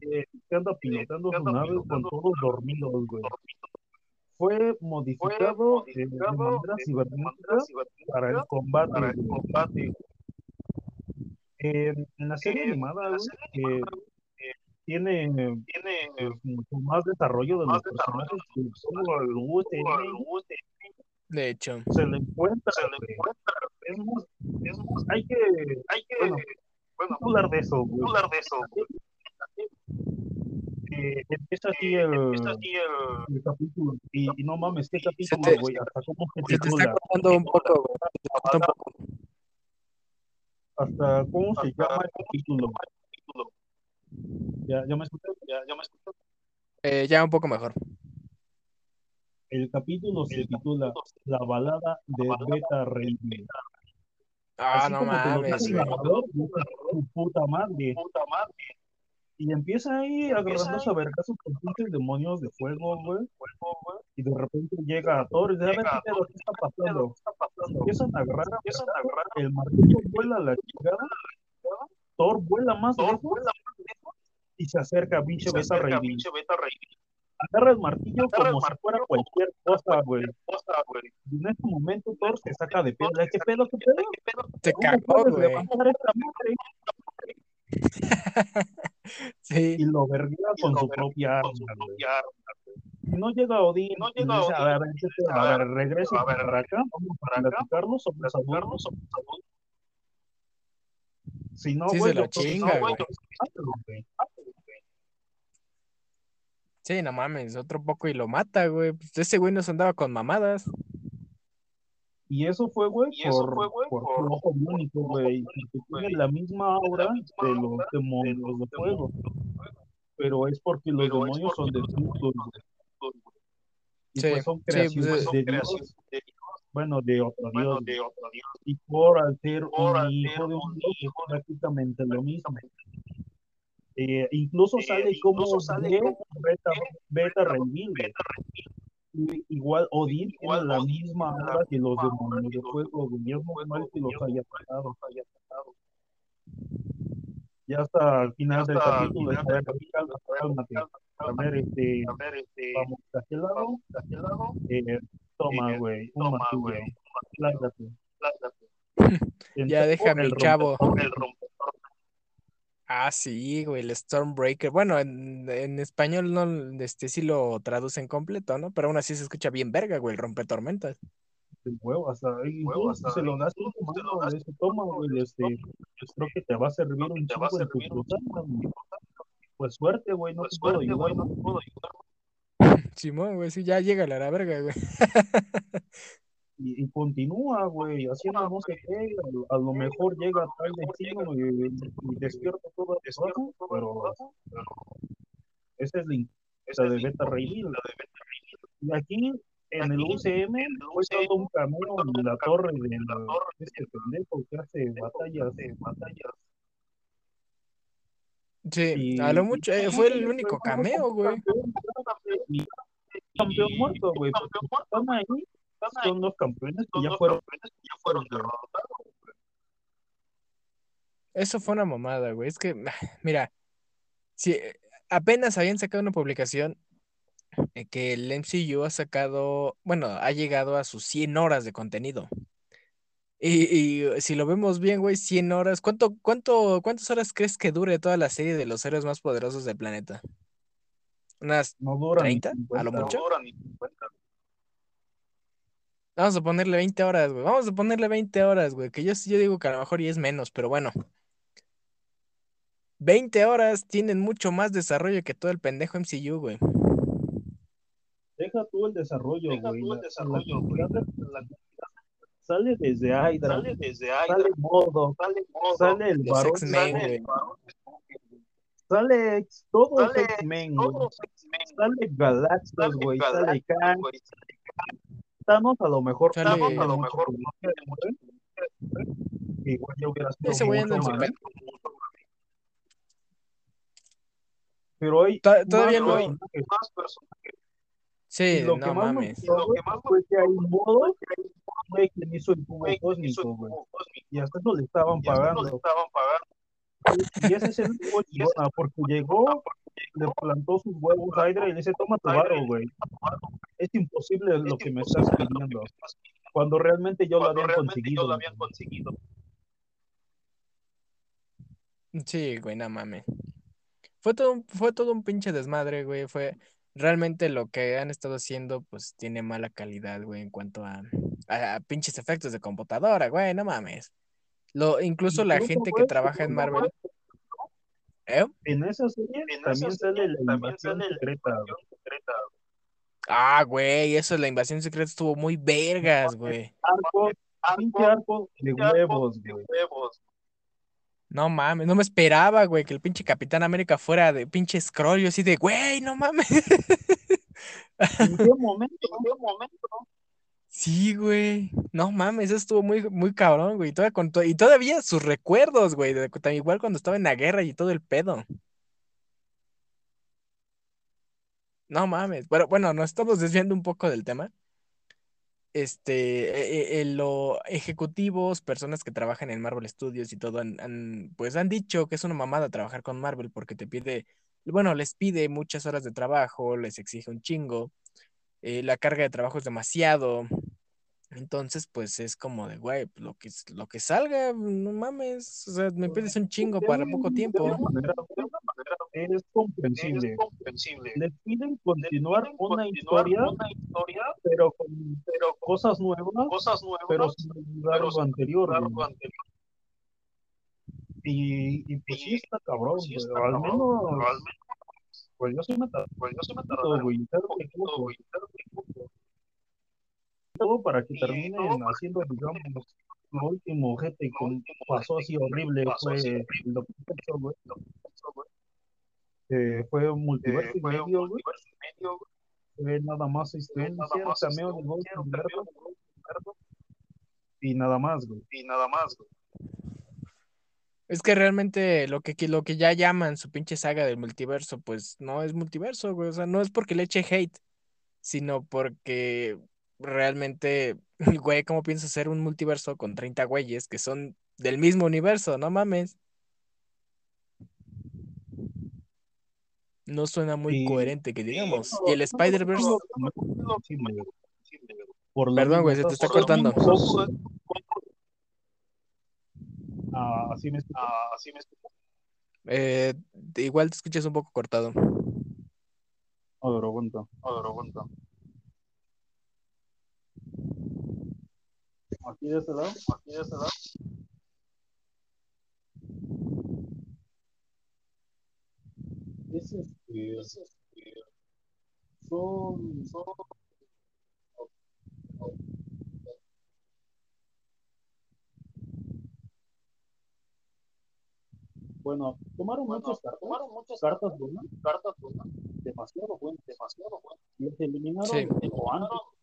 eh, que anda pilotando su nave con todos dormidos, güey. Fue modificado, de manera cibernética para el combate. Para el combate. en la serie animada, güey, tiene, tiene pues, mucho más desarrollo de los personajes que solo el UTM. De hecho. Se le encuentra, se le encuentra. Es hay que, hay que, bueno, bueno hablar de eso, hablar de eso. Eh, empieza el, el, el capítulo y, y, no mames, qué capítulo, güey, hasta cómo se, se te está cortando un poco, hasta cómo se llama el capítulo. ¿Ya, ya me escuchó? ¿Ya, ya me escuchó? Eh, ya un poco mejor. El capítulo se titula La balada de Beta Ray Ah, no mames. Su puta madre. Y empieza ahí agarrándose a vergazos con pinches demonios de fuego, güey. Y de repente llega a Thor y dice, a ver qué pedo, ¿qué está pasando? Empiezan a agarrar, empiezan a agarrar, el martillo vuela a la chingada, Thor vuela más lejos y se acerca a pinche Beta Ray agarra el martillo como si fuera cualquier cosa, güey. Y en este momento Thor se saca de pedo. ¿Qué pedo, qué pedo? Se cagó, güey. sí. Y lo verguea con su propia arma, No llega Odín, no llega Odín, a ver, a ver, regresa para acá, vamos a platicarlo sobre salud. Si no, sí, güey, se lo chinga, güey. Sí, no mames, otro poco y lo mata, güey. Pues ese güey nos andaba con mamadas. Y eso fue, güey, por, fue, güey, por, por ojo único, güey. Porque tiene la misma aura de los demonios de fuego. Pero es porque los demonios son de güey. Y pues son creaciones de, Dios. Bueno, de otro, Dios. Y por al ser un hijo de un Dios, es prácticamente lo mismo. Eh, incluso sale eh, como incluso sale como beta, beta, beta Igual Odín tiene la misma hora que los demonios de fuego, mal que los haya tratado. Ya hasta al final del capítulo, a ver, a ver, este, vamos a aquel lado, eh, toma, güey, un martillo, Ya déjame el chavo. El Ah, sí, güey, el Stormbreaker. Bueno, en, en español no, este sí lo traducen completo, ¿no? Pero aún así se escucha bien verga, güey, el rompetormentas. El huevo, hasta ahí, huevo, hasta se lo das tu mano, ese toma, güey, este, pues creo que te va a servir un chico en tu fruta, Pues suerte, güey, no te puedo ayudar. No te puedo ayudar. Simón, güey, sí, ya llega la verga, güey. y, y, continúa, güey, haciendo no sé qué, a, lo mejor llega tal destino y, y despierta todo el pero, pero esa es la esa de Beta Ray Y aquí en el UCM fue todo un cameo en la torre de este pendejo que hace batallas, batallas. Sí, a lo mucho, eh, fue el único cameo, güey. Campeón muerto, güey. Están ahí son los campeones que ya fueron, ya fueron derrotados. Eso fue una mamada, güey. Es que, mira, si apenas habían sacado una publicación que el MCU ha sacado, bueno, ha llegado a sus 100 horas de contenido. Y, y, si lo vemos bien, güey, 100 horas. ¿Cuánto, cuánto, ¿Cuántas horas crees que dure toda la serie de los héroes más poderosos del planeta? ¿Unas no 30? a lo mucho. No Vamos a ponerle 20 horas, güey. Vamos a ponerle 20 horas, güey. Que yo, yo digo que a lo mejor y es menos, pero bueno. 20 horas tienen mucho más desarrollo que todo el pendejo MCU, güey. Deja tú el desarrollo, Deja güey. Tú el desarrollo, güey. Sale desde Hydra. Sale desde Hydra. Sale Modo. Sale, modo, sale el varón. Sale, sale todos X-Men, güey. Sale Galactus, güey. Sale Kang. Thanos a lo mejor. Sale, a lo mejor. Igual ya hubiera sido Ese güey anda en su Pero hoy todavía no hay más personajes. Sí, lo no que más mames. Me lo que más fue que hay modo güey quien hizo el cubo cósmico, güey. Y hasta eso le estaban pagando. Le estaban pagando. Y ese es el chingona, porque llegó, le plantó sus huevos a Hydra y le dice, toma tu barro, güey. Es imposible lo que me estás pidiendo. Cuando realmente yo lo habían conseguido. Sí, güey, no mames. Fue todo, fue todo un pinche desmadre, güey. Fue realmente lo que han estado haciendo, pues tiene mala calidad, güey, en cuanto a, a, pinches efectos de computadora, güey, no mames. Lo, incluso la gente que trabaja en Marvel. ¿Eh? En esa serie también sale la invasión secreta. Ah, güey, eso de la invasión secreta estuvo muy vergas, güey. Arco, arco de huevos, güey. No mames, no me esperaba, güey, que el pinche Capitán América fuera de pinche scroll. Yo así de, güey, no mames. ¿En qué momento? ¿En qué momento? Sí, güey. No mames, eso estuvo muy, muy cabrón, güey. Y todavía, sus recuerdos, güey. igual cuando estaba en la guerra y todo el pedo. No mames. Pero bueno, nos estamos desviando un poco del tema este, e, e, los ejecutivos, personas que trabajan en Marvel Studios y todo, han, pues han dicho que es una mamada trabajar con Marvel porque te pide, bueno, les pide muchas horas de trabajo, les exige un chingo, eh, la carga de trabajo es demasiado. Entonces, pues es como de, güey, lo que, lo que salga, no mames, o sea, me pides un chingo para poco tiempo. es comprensible. Les piden continuar, una, historia, pero con cosas nuevas, pero sin olvidar lo anterior. Y, y pues sí está cabrón, pero al menos, pues yo soy metado, pues yo soy metado, güey, todo para que terminen haciendo, digamos, lo último gente que pasó así horrible fue el doctor güey eh, fue un multiverso eh, medio, güey. Fue nada más existencia, cameo de voz y nada más, güey. Y nada más, güey. Es que realmente lo que, lo que ya llaman su pinche saga del multiverso, pues no es multiverso, güey. O sea, no es porque le eche hate, sino porque realmente, güey, ¿cómo piensas hacer un multiverso con 30 güeyes que son del mismo universo? No mames. no suena muy coherente que digamos. Y el Spider-Verse. Perdón, güey, se te está cortando. Ah, así me. Ah, así me Eh, igual te escuchas un poco cortado. Adoro, aguanta. Adoro, aguanta. Aquí de este lado. Aquí de este lado. es este, son, son Bueno, tomaron bueno, muchas cartas, tomaron muchas cartas buenas, cartas buenas, demasiado buenas, demasiado buenas. Les eliminaron sí. o antes.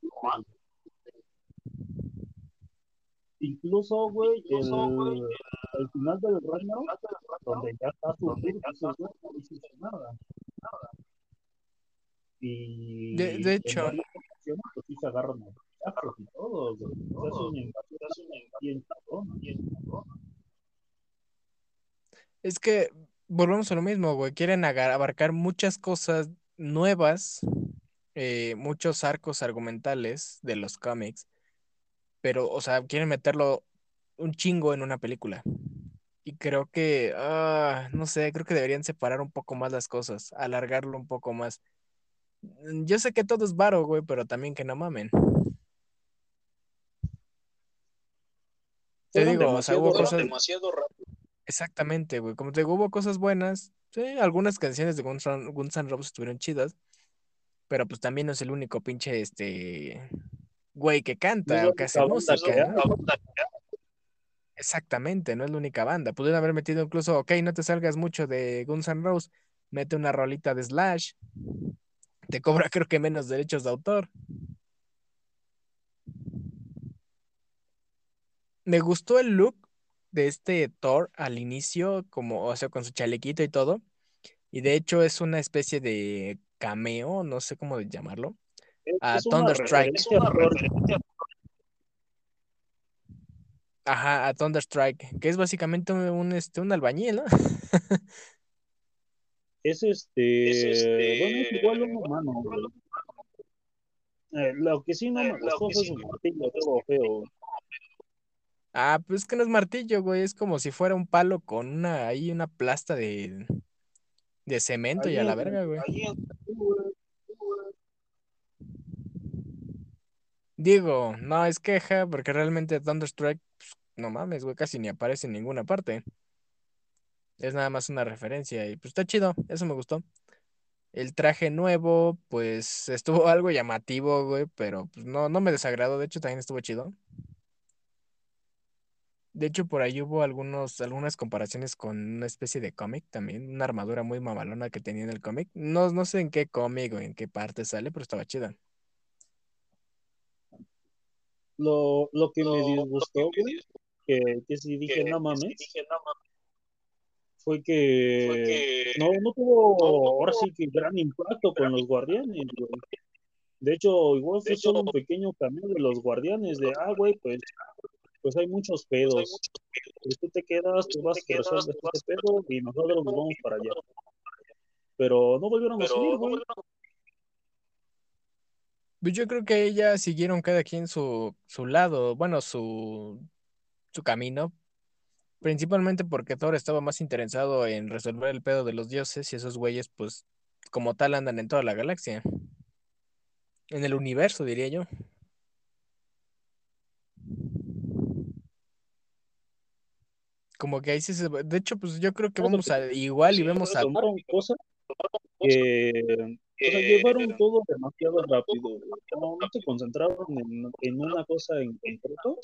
Incluso, güey, el, el, final del Ragnarok, donde ya está su no dice nada. Y de, de hecho, pues sí se agarran a y todo, güey. Es Es que volvemos a lo mismo, güey. Quieren abarcar muchas cosas nuevas, eh, muchos arcos argumentales de los cómics pero, o sea, quieren meterlo un chingo en una película. Y creo que, ah, no sé, creo que deberían separar un poco más las cosas, alargarlo un poco más. Mm, yo sé que todo es varo, güey, pero también que no mamen. te digo, o sea, hubo cosas demasiado rápido. Exactamente, güey. Como te digo, hubo cosas buenas. Sí, algunas canciones de Guns, N' Roses estuvieron chidas. Pero pues también no es el único pinche este güey que canta o que hace música. Exactamente, no es la única banda. Pudieron haber metido incluso, ok, no te salgas mucho de Guns N' Roses, mete una rolita de Slash. Te cobra creo que menos derechos de autor. Me gustó el look de este Thor al inicio, como, o sea, con su chalequito y todo. Y de hecho es una especie de cameo, no sé cómo llamarlo, a Thunderstrike. Ajá, a Thunderstrike, que es básicamente un, este, un albañil, ¿no? es este, es este, bueno, es igual un humano, eh, lo que sí no me gustó fue su martillo, todo feo. Ah, pues es que no es martillo, güey, es como si fuera un palo con una, ahí una plasta de, de cemento y a la verga, güey. Digo, no es queja, porque realmente Thunderstrike, pues, no mames, güey, casi ni aparece en ninguna parte. Es nada más una referencia y pues está chido, eso me gustó. El traje nuevo, pues estuvo algo llamativo, güey, pero pues no, no me desagradó, de hecho también estuvo chido. De hecho, por ahí hubo algunos, algunas comparaciones con una especie de cómic también, una armadura muy mamalona que tenía en el cómic. No, no sé en qué cómic o en qué parte sale, pero estaba chida. Lo, lo que me disgustó, güey, que, que si dije, no mames, fue que, no, no tuvo ahora sí que gran impacto con los guardianes, güey. De hecho, igual fue solo un pequeño cameo de los guardianes, de, ah, güey, pues pues hay muchos pues pedos. Si tú te quedas, tú vas a resolver este pedo y nosotros nos vamos para allá. Pero no volvieron a subir, güey. Pues yo creo que ellas siguieron cada quien su, su lado, bueno, su, su camino, principalmente porque Thor estaba más interesado en resolver el pedo de los dioses y esos güeyes, pues, como tal, andan en toda la galaxia. En el universo, diría yo. como que ahí sí se... De hecho, pues yo creo que vamos a igual y vemos a... Tomaron cosas que... O sea, llevaron todo demasiado rápido. No, no se concentraron en, en una cosa en concreto.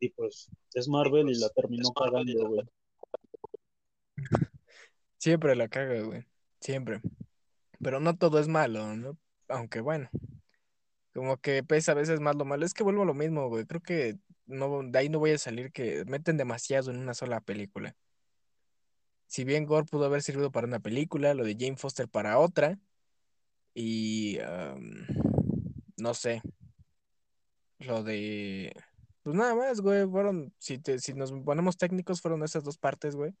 Y pues es Marvel y la terminó cagando, güey. Siempre la caga, güey. Siempre. Pero no todo es malo, ¿no? Aunque bueno. Como que pesa a veces más lo malo. Es que vuelvo a lo mismo, güey. Creo que no, de ahí no voy a salir que meten demasiado en una sola película. Si bien Gore pudo haber servido para una película, lo de Jane Foster para otra, y no sé, lo de... Pues nada más, güey, fueron, si, si nos ponemos técnicos, fueron esas dos partes, güey.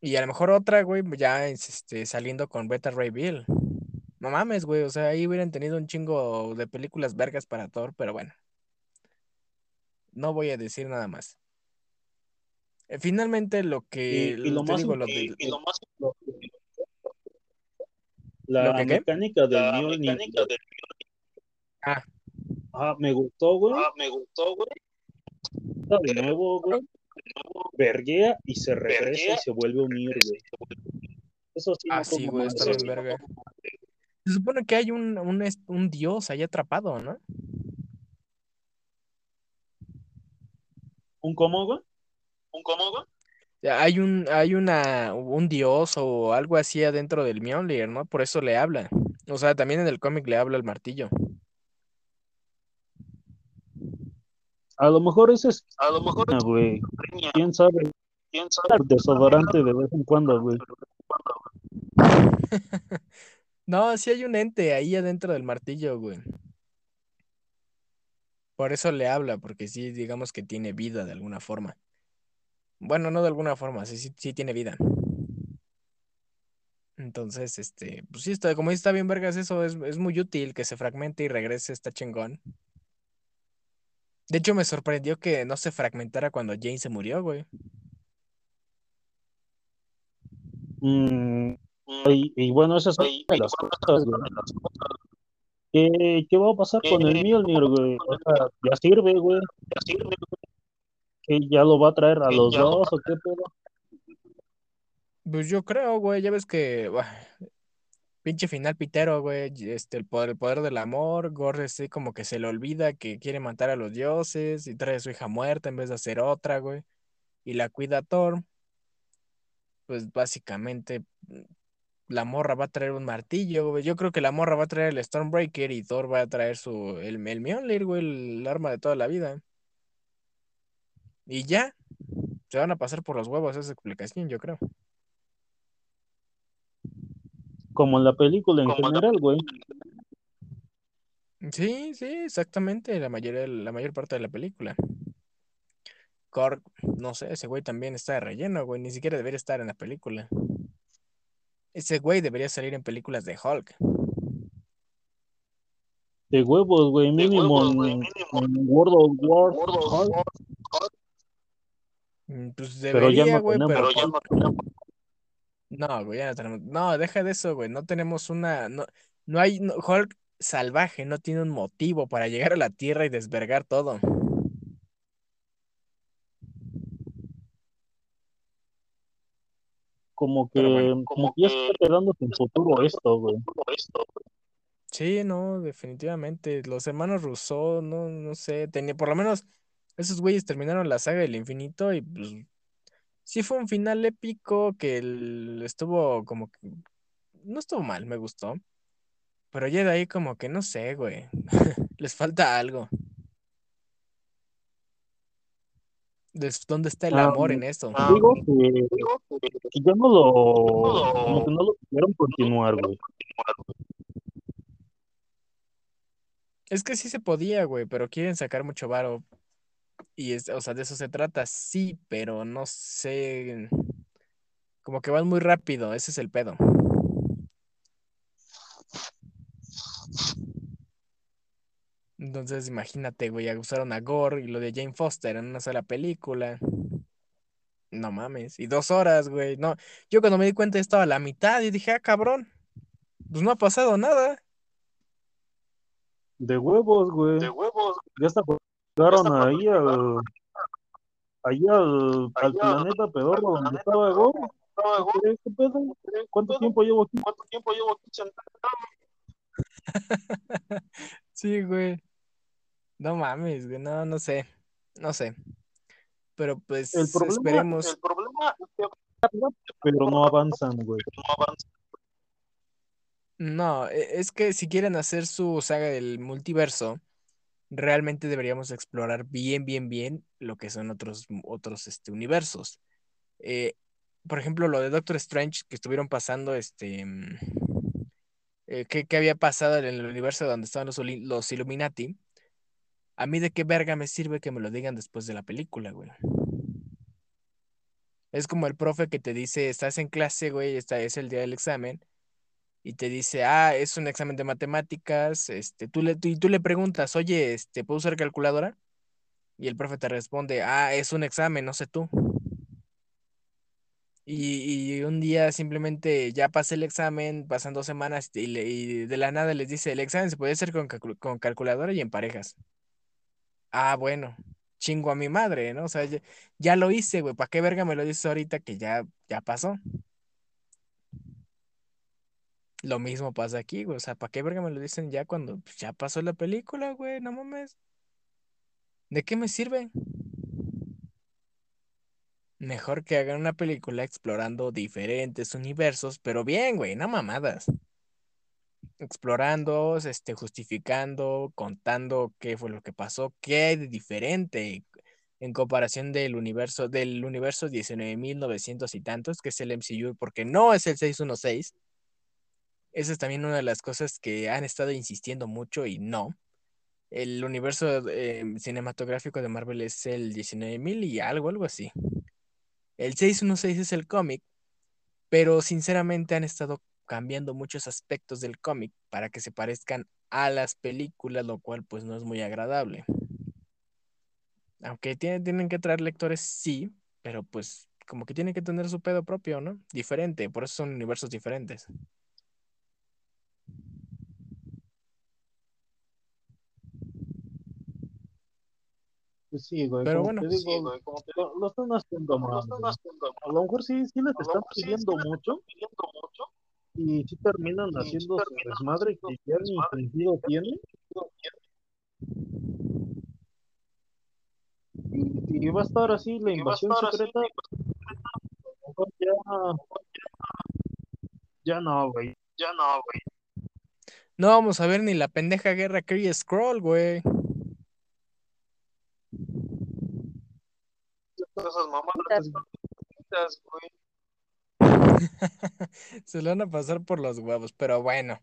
Y a lo mejor otra, güey, ya este, saliendo con Beta Ray Bill. No mames, güey, o sea, ahí hubieran tenido un chingo de películas vergas para Thor, pero bueno. No voy a decir nada más. Eh, finalmente lo que lo más, digo, lo de, la mecánica del ¿Lo mecánica del Ah. Ah, me gustó, güey. Ah, me gustó, güey. De nuevo, güey. Verguea y se regresa y se vuelve a unir, güey. Eso sí. Ah, sí, güey, está bien verga. Se supone que hay un, un, un dios ahí atrapado, ¿no? ¿Un cómo, güey? ¿Un cómo, güey? Hay un, hay una, un dios o algo así adentro del Mjolnir, ¿no? Por eso le habla. O sea, también en el cómic le habla el martillo. A lo mejor ese es. A lo mejor. Ah, güey. ¿Quién sabe? ¿Quién sabe? Desodorante de vez en cuando, güey. no, sí hay un ente ahí adentro del martillo, güey. Por eso le habla, porque sí, digamos que tiene vida de alguna forma. Bueno, no de alguna forma, sí, sí, tiene vida. Entonces, este, pues sí, está, como está bien, vergas, eso es, es muy útil que se fragmente y regrese, está chingón. De hecho, me sorprendió que no se fragmentara cuando Jane se murió, güey. Mm, y, bueno, esas son las cosas, ¿Qué, qué va a pasar con el Mjolnir, güey? Ya sirve, güey. Ya sirve, güey. ¿Que ya lo va a traer a los dos o qué pedo? Pues yo creo, güey, ya ves que pinche final pitero, güey, este el poder, el poder del amor, Gore así como que se le olvida que quiere matar a los dioses y trae a su hija muerta en vez de hacer otra, güey, y la cuida Thor. Pues básicamente la morra va a traer un martillo, güey. Yo creo que la morra va a traer el Stormbreaker y Thor va a traer su el, el Mjolnir, güey, el arma de toda la vida. Y ya, se van a pasar por los huevos esa explicación, yo creo. Como en la película en general, güey. Sí, sí, exactamente, la mayoría, la mayor parte de la película. Korg, no sé, ese güey también está de relleno, güey, ni siquiera debería estar en la película. Ese güey debería salir en películas de Hulk. De huevos, güey, mínimo, en, World of War. Mm, pues debería, güey, pero, ya no No, güey, ya no tenemos. No, deja de eso, güey. No tenemos una. No, no hay. Hulk salvaje no tiene un motivo para llegar a la Tierra y desvergar todo. Como que, como que ya está quedando sin futuro esto, güey. Sí, no, definitivamente. Los hermanos Rousseau, no, no sé, tenía, por lo menos esos güeyes terminaron la saga del infinito y pues sí fue un final épico que estuvo como que no estuvo mal, me gustó. Pero ya de ahí como que no sé, güey. Les falta algo. ¿Dónde está el amor en esto? Digo que, ya no lo, como que no lo pudieron continuar, güey. Es que sí se podía, güey, pero quieren sacar mucho varo. Y es, o sea, de eso se trata, sí, pero no sé. Como que van muy rápido, ese es el pedo. Entonces, imagínate, güey, usaron a Gore y lo de Jane Foster en una sola película. No mames. Y dos horas, güey. No, yo cuando me di cuenta estaba a la mitad y dije, ah, cabrón. Pues no ha pasado nada. De huevos, güey. De huevos. Ya está Llegaron ahí al, ahí al, al planeta pedorro donde estaba Go. ¿Qué. ¿Cuánto tiempo llevo aquí? ¿Cuánto tiempo llevo aquí sentado? sí, güey. No mames, güey. No, no sé. No sé. Pero pues el problema, esperemos. El problema pero no avanzan, güey. No avanzan. No, e, es que si quieren hacer su saga del multiverso, realmente deberíamos explorar bien, bien, bien lo que son otros, otros este, universos. Eh, por ejemplo, lo de Doctor Strange que estuvieron pasando, este, mm, eh, ¿qué, había pasado en el universo donde estaban los, los Illuminati? A mí de qué verga me sirve que me lo digan después de la película, güey. Es como el profe que te dice, estás en clase, güey, esta es el día del examen, y te dice, ah, es un examen de matemáticas, este, tú le, y tú le preguntas, oye, este, ¿puedo usar calculadora? Y el profe te responde, ah, es un examen, no sé tú. Y, un día simplemente ya pasé el examen, pasan dos semanas y, de la nada les dice, el examen se puede hacer con, calculadora y en parejas. Ah, bueno, chingo a mi madre, ¿no? O sea, ya, lo hice, güey, ¿para qué verga me lo dices ahorita que ya, ya pasó? Lo mismo pasa aquí, güey. O sea, ¿para qué verga me lo dicen ya cuando pues, ya pasó la película, güey? No mames. ¿De qué me sirve? Mejor que hagan una película explorando diferentes universos, pero bien, güey, no mamadas. Explorando, este, justificando, contando qué fue lo que pasó, qué hay de diferente en comparación del universo, del universo 19.900 y tantos, que es el MCU, porque no es el 616 esa es también una de las cosas que han estado insistiendo mucho y no. El universo em, cinematográfico de Marvel es el 19.000 y algo, algo así. El 616 es el cómic, pero sinceramente han estado cambiando muchos aspectos del cómic para que se parezcan a las películas, lo cual pues no es muy agradable. Aunque tienen, tienen que traer lectores, sí, pero pues como que tienen que tener su pedo propio, ¿no? Diferente, por eso son universos diferentes. Pues sí, güey. Pero como bueno. te digo, Sí, güey, como te lo, lo están haciendo mal. lo están A lo mejor sí, sí les están pidiendo mucho pidiendo mucho. y sí terminan Y sí haciendo su desmadre que ya ni sentido tiene. Y, y va a estar así la invasión así, secreta. A lo mejor ya, ya no, güey. Ya no, güey. No vamos a ver ni la pendeja guerra Kree Scroll, güey. Esas mamadas, güey. Se lo van a pasar por los huevos, pero bueno.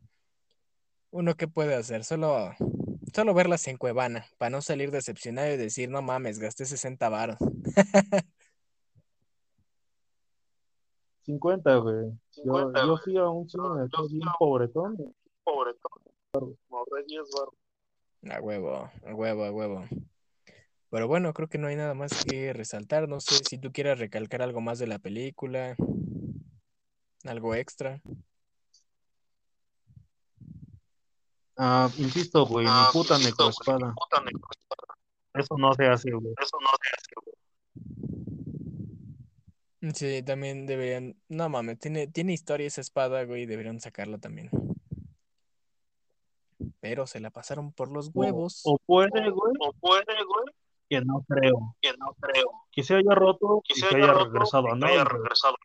Uno qué puede hacer, solo, solo verlas en Cuevana, para no salir decepcionado y decir, no mames, gasté 60 varos. 50, güey. Yo, 50, yo güey. fui a un cine Yo- de yo fui bien pobretón. Pobretón. Ahorré 10 baros. A huevo, a huevo, a huevo. Pero bueno, creo que no hay nada más que resaltar. No sé si tú quieras recalcar algo más de la película. Algo extra. Ah, insisto, güey, mi Ah, puta necroespada. puta necroespada. Eso no se hace, güey. Eso no se hace, güey. Sí, también deberían. No mames, tiene, tiene historia esa espada, güey. Deberían sacarla también. Pero se la pasaron por los O, huevos. o puede, güey, O puede, güey, que no creo. que no creo. Que se haya roto Que y se haya haya roto regresado a güey. regresado.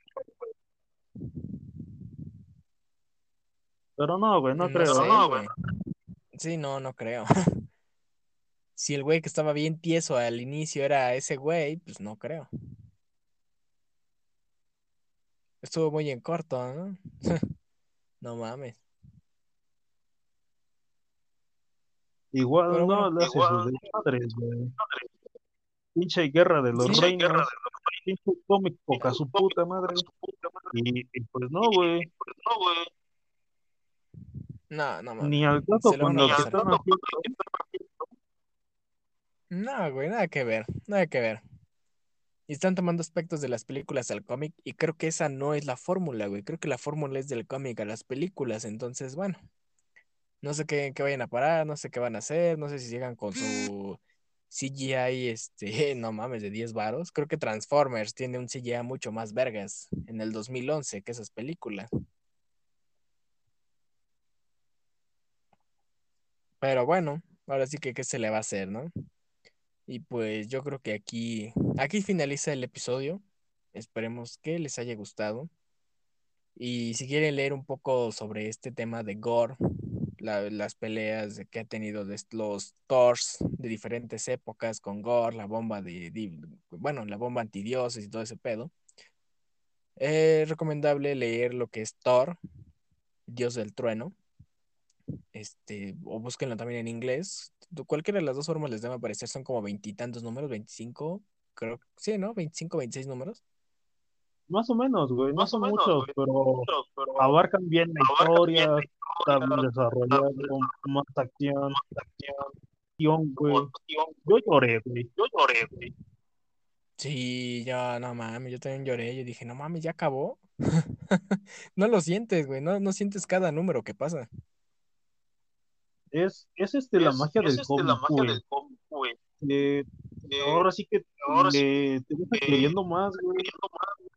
Pero no, güey, no No creo. sé, no, güey. Sí, no, no creo. Si el güey que estaba bien tieso al inicio era ese güey, pues no creo. Estuvo muy en corto, ¿no? No mames. Igual Pero no bueno, le hace igual- sus desmadres, güey. Pinche guerra de los reinos. Guerra de Pinche cómic poca su puta madre. su puta madre. Y, y pues no, güey. Pues no, güey. No, no mames. Ni al caso Se lo están haciendo. No, güey, nada que ver, nada que ver. Y están tomando aspectos de las películas al cómic y creo que esa no es la fórmula, güey. Creo que la fórmula es del cómic a las películas, entonces, bueno. No sé qué, qué vayan a parar, no sé qué van a hacer, no sé si llegan con su CGI, este, no mames, de 10 varos. Creo que Transformers tiene un CGI mucho más vergas en el 2011 que esas películas. Pero bueno, ahora sí que qué se le va a hacer, ¿no? Y pues yo creo que aquí, aquí finaliza el episodio. Esperemos que les haya gustado. Y si quieren leer un poco sobre este tema de gore, la- las peleas que ha tenido de los Thors de diferentes épocas con gore, la bomba de, de- bueno, la bomba antidioses y todo ese pedo, es recomendable leer lo que es Thor, Dios del Trueno. Este, o búsquenlo también en inglés. Cualquiera de las dos formas les debe aparecer, son como veintitantos números, 25, creo, sí, ¿no? 25, 26 números. Más o menos, güey. No son menos, muchos, güey. pero Muchos, pero abarcan bien la historia. bien la Está bien historia, desarrollado, más acción, acción, acción, güey. Yo lloré, güey. Yo lloré, güey. Sí, ya, no mames, yo también lloré, yo dije, no mames, ya acabó. No lo sientes, güey, no, no sientes cada número que pasa. Es, es este la Es- magia es del este, la cómic, magia güey. del cómic, güey. Eh, Eh, ahora sí que ahora sí le- te que- creyendo más, güey. queriendo más,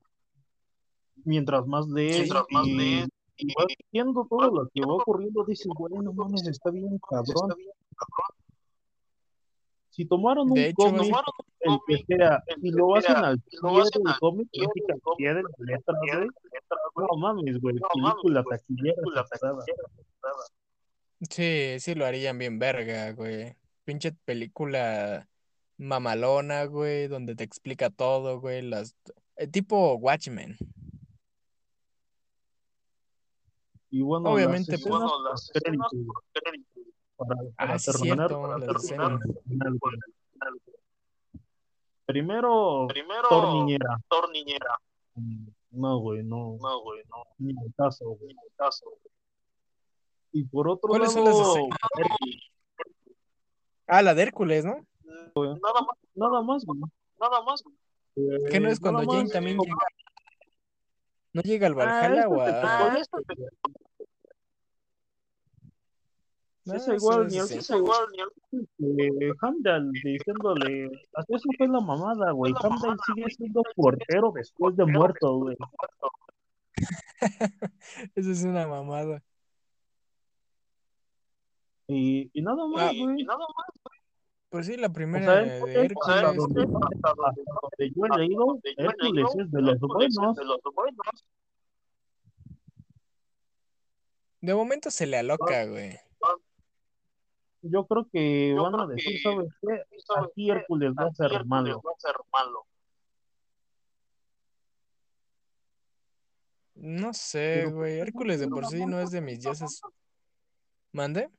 Mientras más mientras más y, y vas viendo todo lo que va ocurriendo, dices, güey, no mames, está bien cabrón. Si tomaron De un cómic, el que sea, el y lo hacen al y pie hacen del cómic, del al pie de pie de güey. No mames, güey, película taquillera aceptada. Sí, sí lo harían bien verga, güey. Pinche película mamalona, güey, donde te explica todo, güey, las... eh, tipo Watchmen. Y bueno, Obviamente, las escenas bueno, las escenas para, Ah, terminar, cierto, para las terminar final, final. Primero, Primero, Thor niñera. Thor niñera. Mm, No, güey, no, No, güey, no, ni caso, güey. ni el caso. güey. Y por otro ¿Cuáles son las lado? Ah, la de Hércules, ¿no? Nada más, nada más, güey. nada más. güey. ¿Qué no Eh, es cuando nada Jane también llega? ¿No llega al Ah, Valhalla esto o a- Ah, esto te- No, es igual, ni. Es igual, ni al- eh, Hamdall diciéndole, hasta eso fue la mamada, güey. Hamdall sigue siendo portero después de muerto, güey. Eso es una mamada. Y, y nada más, Ah, güey. Y nada más. Pues sí, la O primera sea, de Hércules. donde, donde yo he leído, Hércules es de los buenos. de los buenos. De momento se le aloca, güey. Yo creo que Yo van a creo decir, que- ¿sabes qué? ¿sabes Aquí? Hércules va a ser Hércules malo. va a ser malo. No sé, Pero, güey. Hércules de por sí no es de mis dioses. ¿Mande?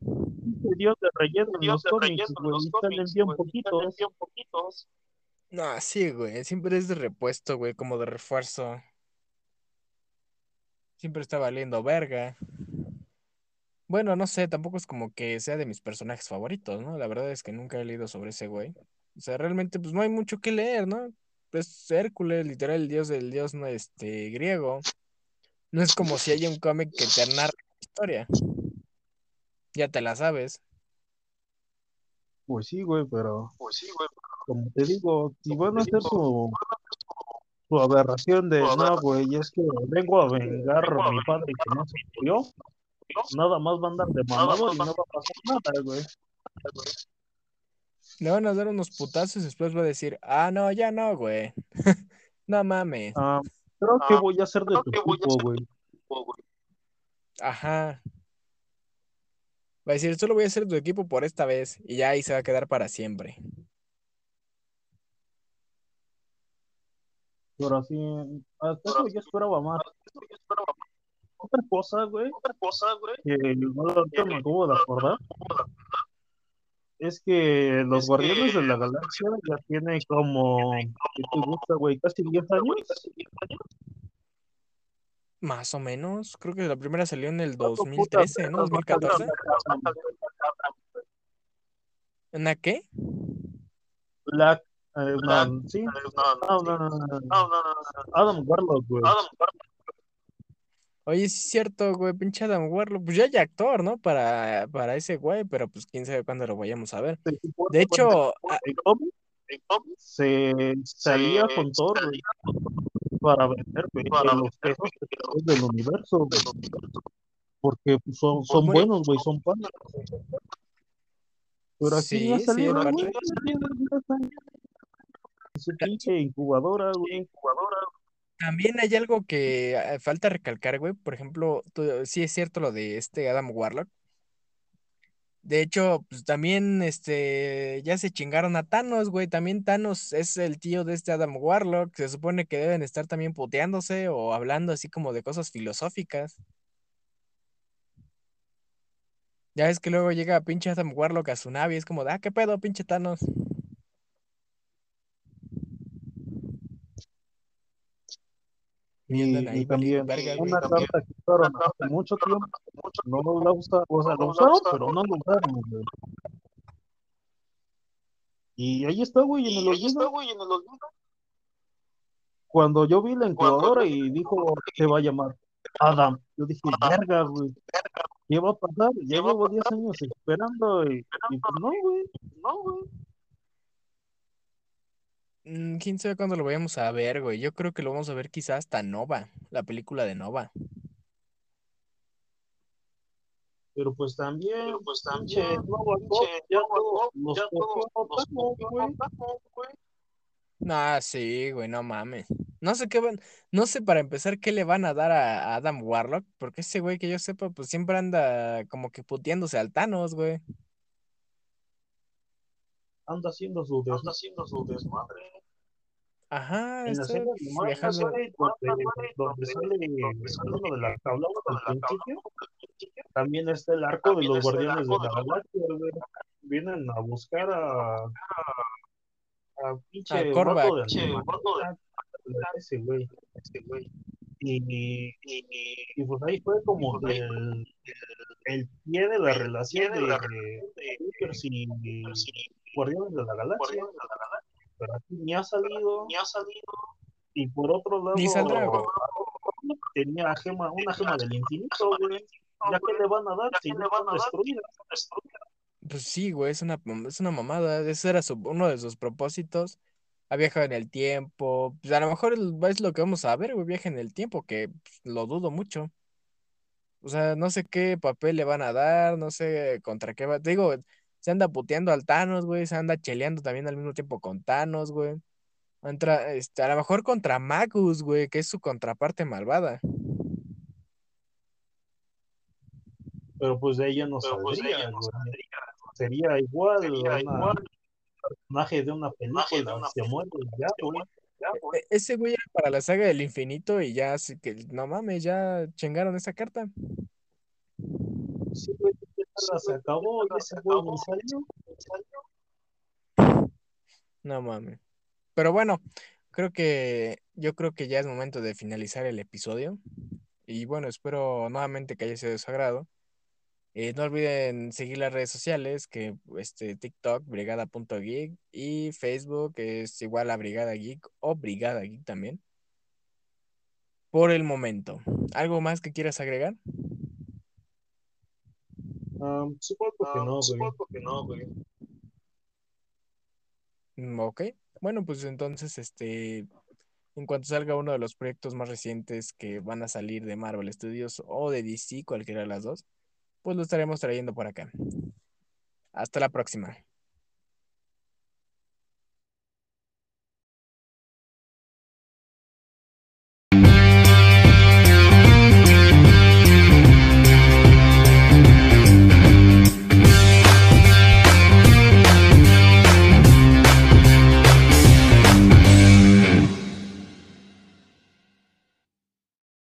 Este Dios de relleno en Dios los de cómics, güey. Salen bien poquitos. No, sí, güey. Siempre es de repuesto, güey, como de refuerzo. Siempre está valiendo verga. Bueno, no sé, tampoco es como que sea de mis personajes favoritos, ¿no? La verdad es que nunca he leído sobre ese güey. O sea, realmente, pues no hay mucho que leer, ¿no? Es Hércules, literal, el dios del dios no, este, griego. No es como si haya un cómic que te narra la historia. Ya te la sabes. Pues sí, güey, pero Pues sí, güey. como te digo, si van a hacer su, su aberración de, no, güey, es que vengo a vengar a mi padre que no se murió, nada más va a andar de mamado y no va a pasar nada, güey. Le van a dar unos putazos y después va a decir, ah, no, ya no, güey. no mames. Ah, creo que Ah, voy a hacer de tu. Oh, güey. Ajá. Va a decir, solo voy a ser tu equipo por esta vez. Y ya ahí se va a quedar para siempre. Pero así, hasta eso yo esperaba más. Otra cosa, güey, Otra cosa, güey. que ahorita me acabo de acordar, es que los Es Guardianes que de la Galaxia ya tiene como, ¿qué te gusta, güey? Casi 10 años. Más o menos, creo que la primera salió en el 2013, ¿no? 2014. ¿En la qué? La eh, sí. Adam Warlock, güey. Adam Warlock. Oye, sí es cierto, güey, pinche Adam Warlock. Pues ya hay actor, ¿no? Para, para ese güey, pero pues quién sabe cuándo lo vayamos a ver. De hecho, se salía con todo para vender, güey, Para los pesos del universo, porque pues, son, son Bueno. buenos, güey, son panas. Pero aquí Sí, ya sí, su pinche incubadora, güey. incubadora. También hay algo que eh, falta recalcar, güey. Por ejemplo, tú- sí es cierto lo de este Adam Warlock. De hecho, pues también este ya se chingaron a Thanos, güey. También Thanos es el tío de este Adam Warlock. Se supone que deben estar también puteándose o hablando así como de cosas filosóficas. Ya ves que luego llega pinche Adam Warlock a su nave y es como ah, ¿qué pedo, pinche Thanos? Y también una carta que usaron hace mucho tiempo, no la usaron, o sea, la usaron, pero no la usaron, güey. Y ahí está, güey, en el olvido. Cuando yo vi la incubadora y dijo, se va a llamar Adam, yo dije, verga, güey, ¿qué va a pasar? Ya ¿Qué va a llevo 10 años esperando y, y pues no, güey. No, güey. Mm, quién sabe cuándo lo vayamos a ver, güey. Yo creo que lo vamos a ver quizás hasta Nova, la película de Nova. Pero pues también, Pero pues también, Nova ya Nova todos los ya todos güey. Ah, sí, güey, no mames. No sé qué van, no sé para empezar qué le van a dar a, a Adam Warlock, porque ese güey que yo sepa, pues siempre anda como que puteándose al Thanos, güey. Anda haciendo su Anda desmadre. haciendo su desmadre. Ajá, En la escena de Marvel, viajando. donde, donde sale uno de las tablas al principio, también está el arco de los el guardianes de la de los galaxia. Vienen a buscar a, a pinche de de- ese güey. Este güey. Y, Y, y pues ahí fue como que el, el pie de la relación de, de la de de- Guardianes de la Galaxia, Guardianes de la Galaxia. Pero aquí ni ha salido. Ni ha salido. Y por otro lado, Ni tenía gema, una gema del infinito, güey. ya que le van a dar si no van a destruir. Pues sí, güey, es una, es una mamada. Ese era uno de sus propósitos. Ha viajado en el tiempo. Pues a lo mejor es lo que vamos a ver, güey, viaje en el tiempo, que pues, lo dudo mucho. O sea, no sé qué papel le van a dar, no sé contra qué va. Te digo, se anda puteando al Thanos, güey, se anda cheleando también al mismo tiempo con Thanos, güey. Entra, este, a lo mejor contra Magus, güey, que es su contraparte malvada. Pero pues de ella no pues, saldría, Sería igual, Sería igual. personaje de una película, se muere ya, güey. E, ese güey era para la saga del infinito y ya, así que no mames, ya chingaron esa carta. Sí, güey, se acabó y ese güey no salió. No mames. Pero bueno, creo que yo creo que ya es momento de finalizar el episodio. Y bueno, espero nuevamente que haya sido de su agrado. Eh, no olviden seguir las redes sociales, que este TikTok, brigada.geek, y Facebook es igual a Brigada Geek o Brigada Geek también. Por el momento. ¿Algo más que quieras agregar? Um, supongo que no, supongo que no, güey. Mm, ok. Bueno, pues entonces, este, en cuanto salga uno de los proyectos más recientes que van a salir de Marvel Studios o de DC, cualquiera de las dos, pues lo estaremos trayendo por acá. Hasta la próxima.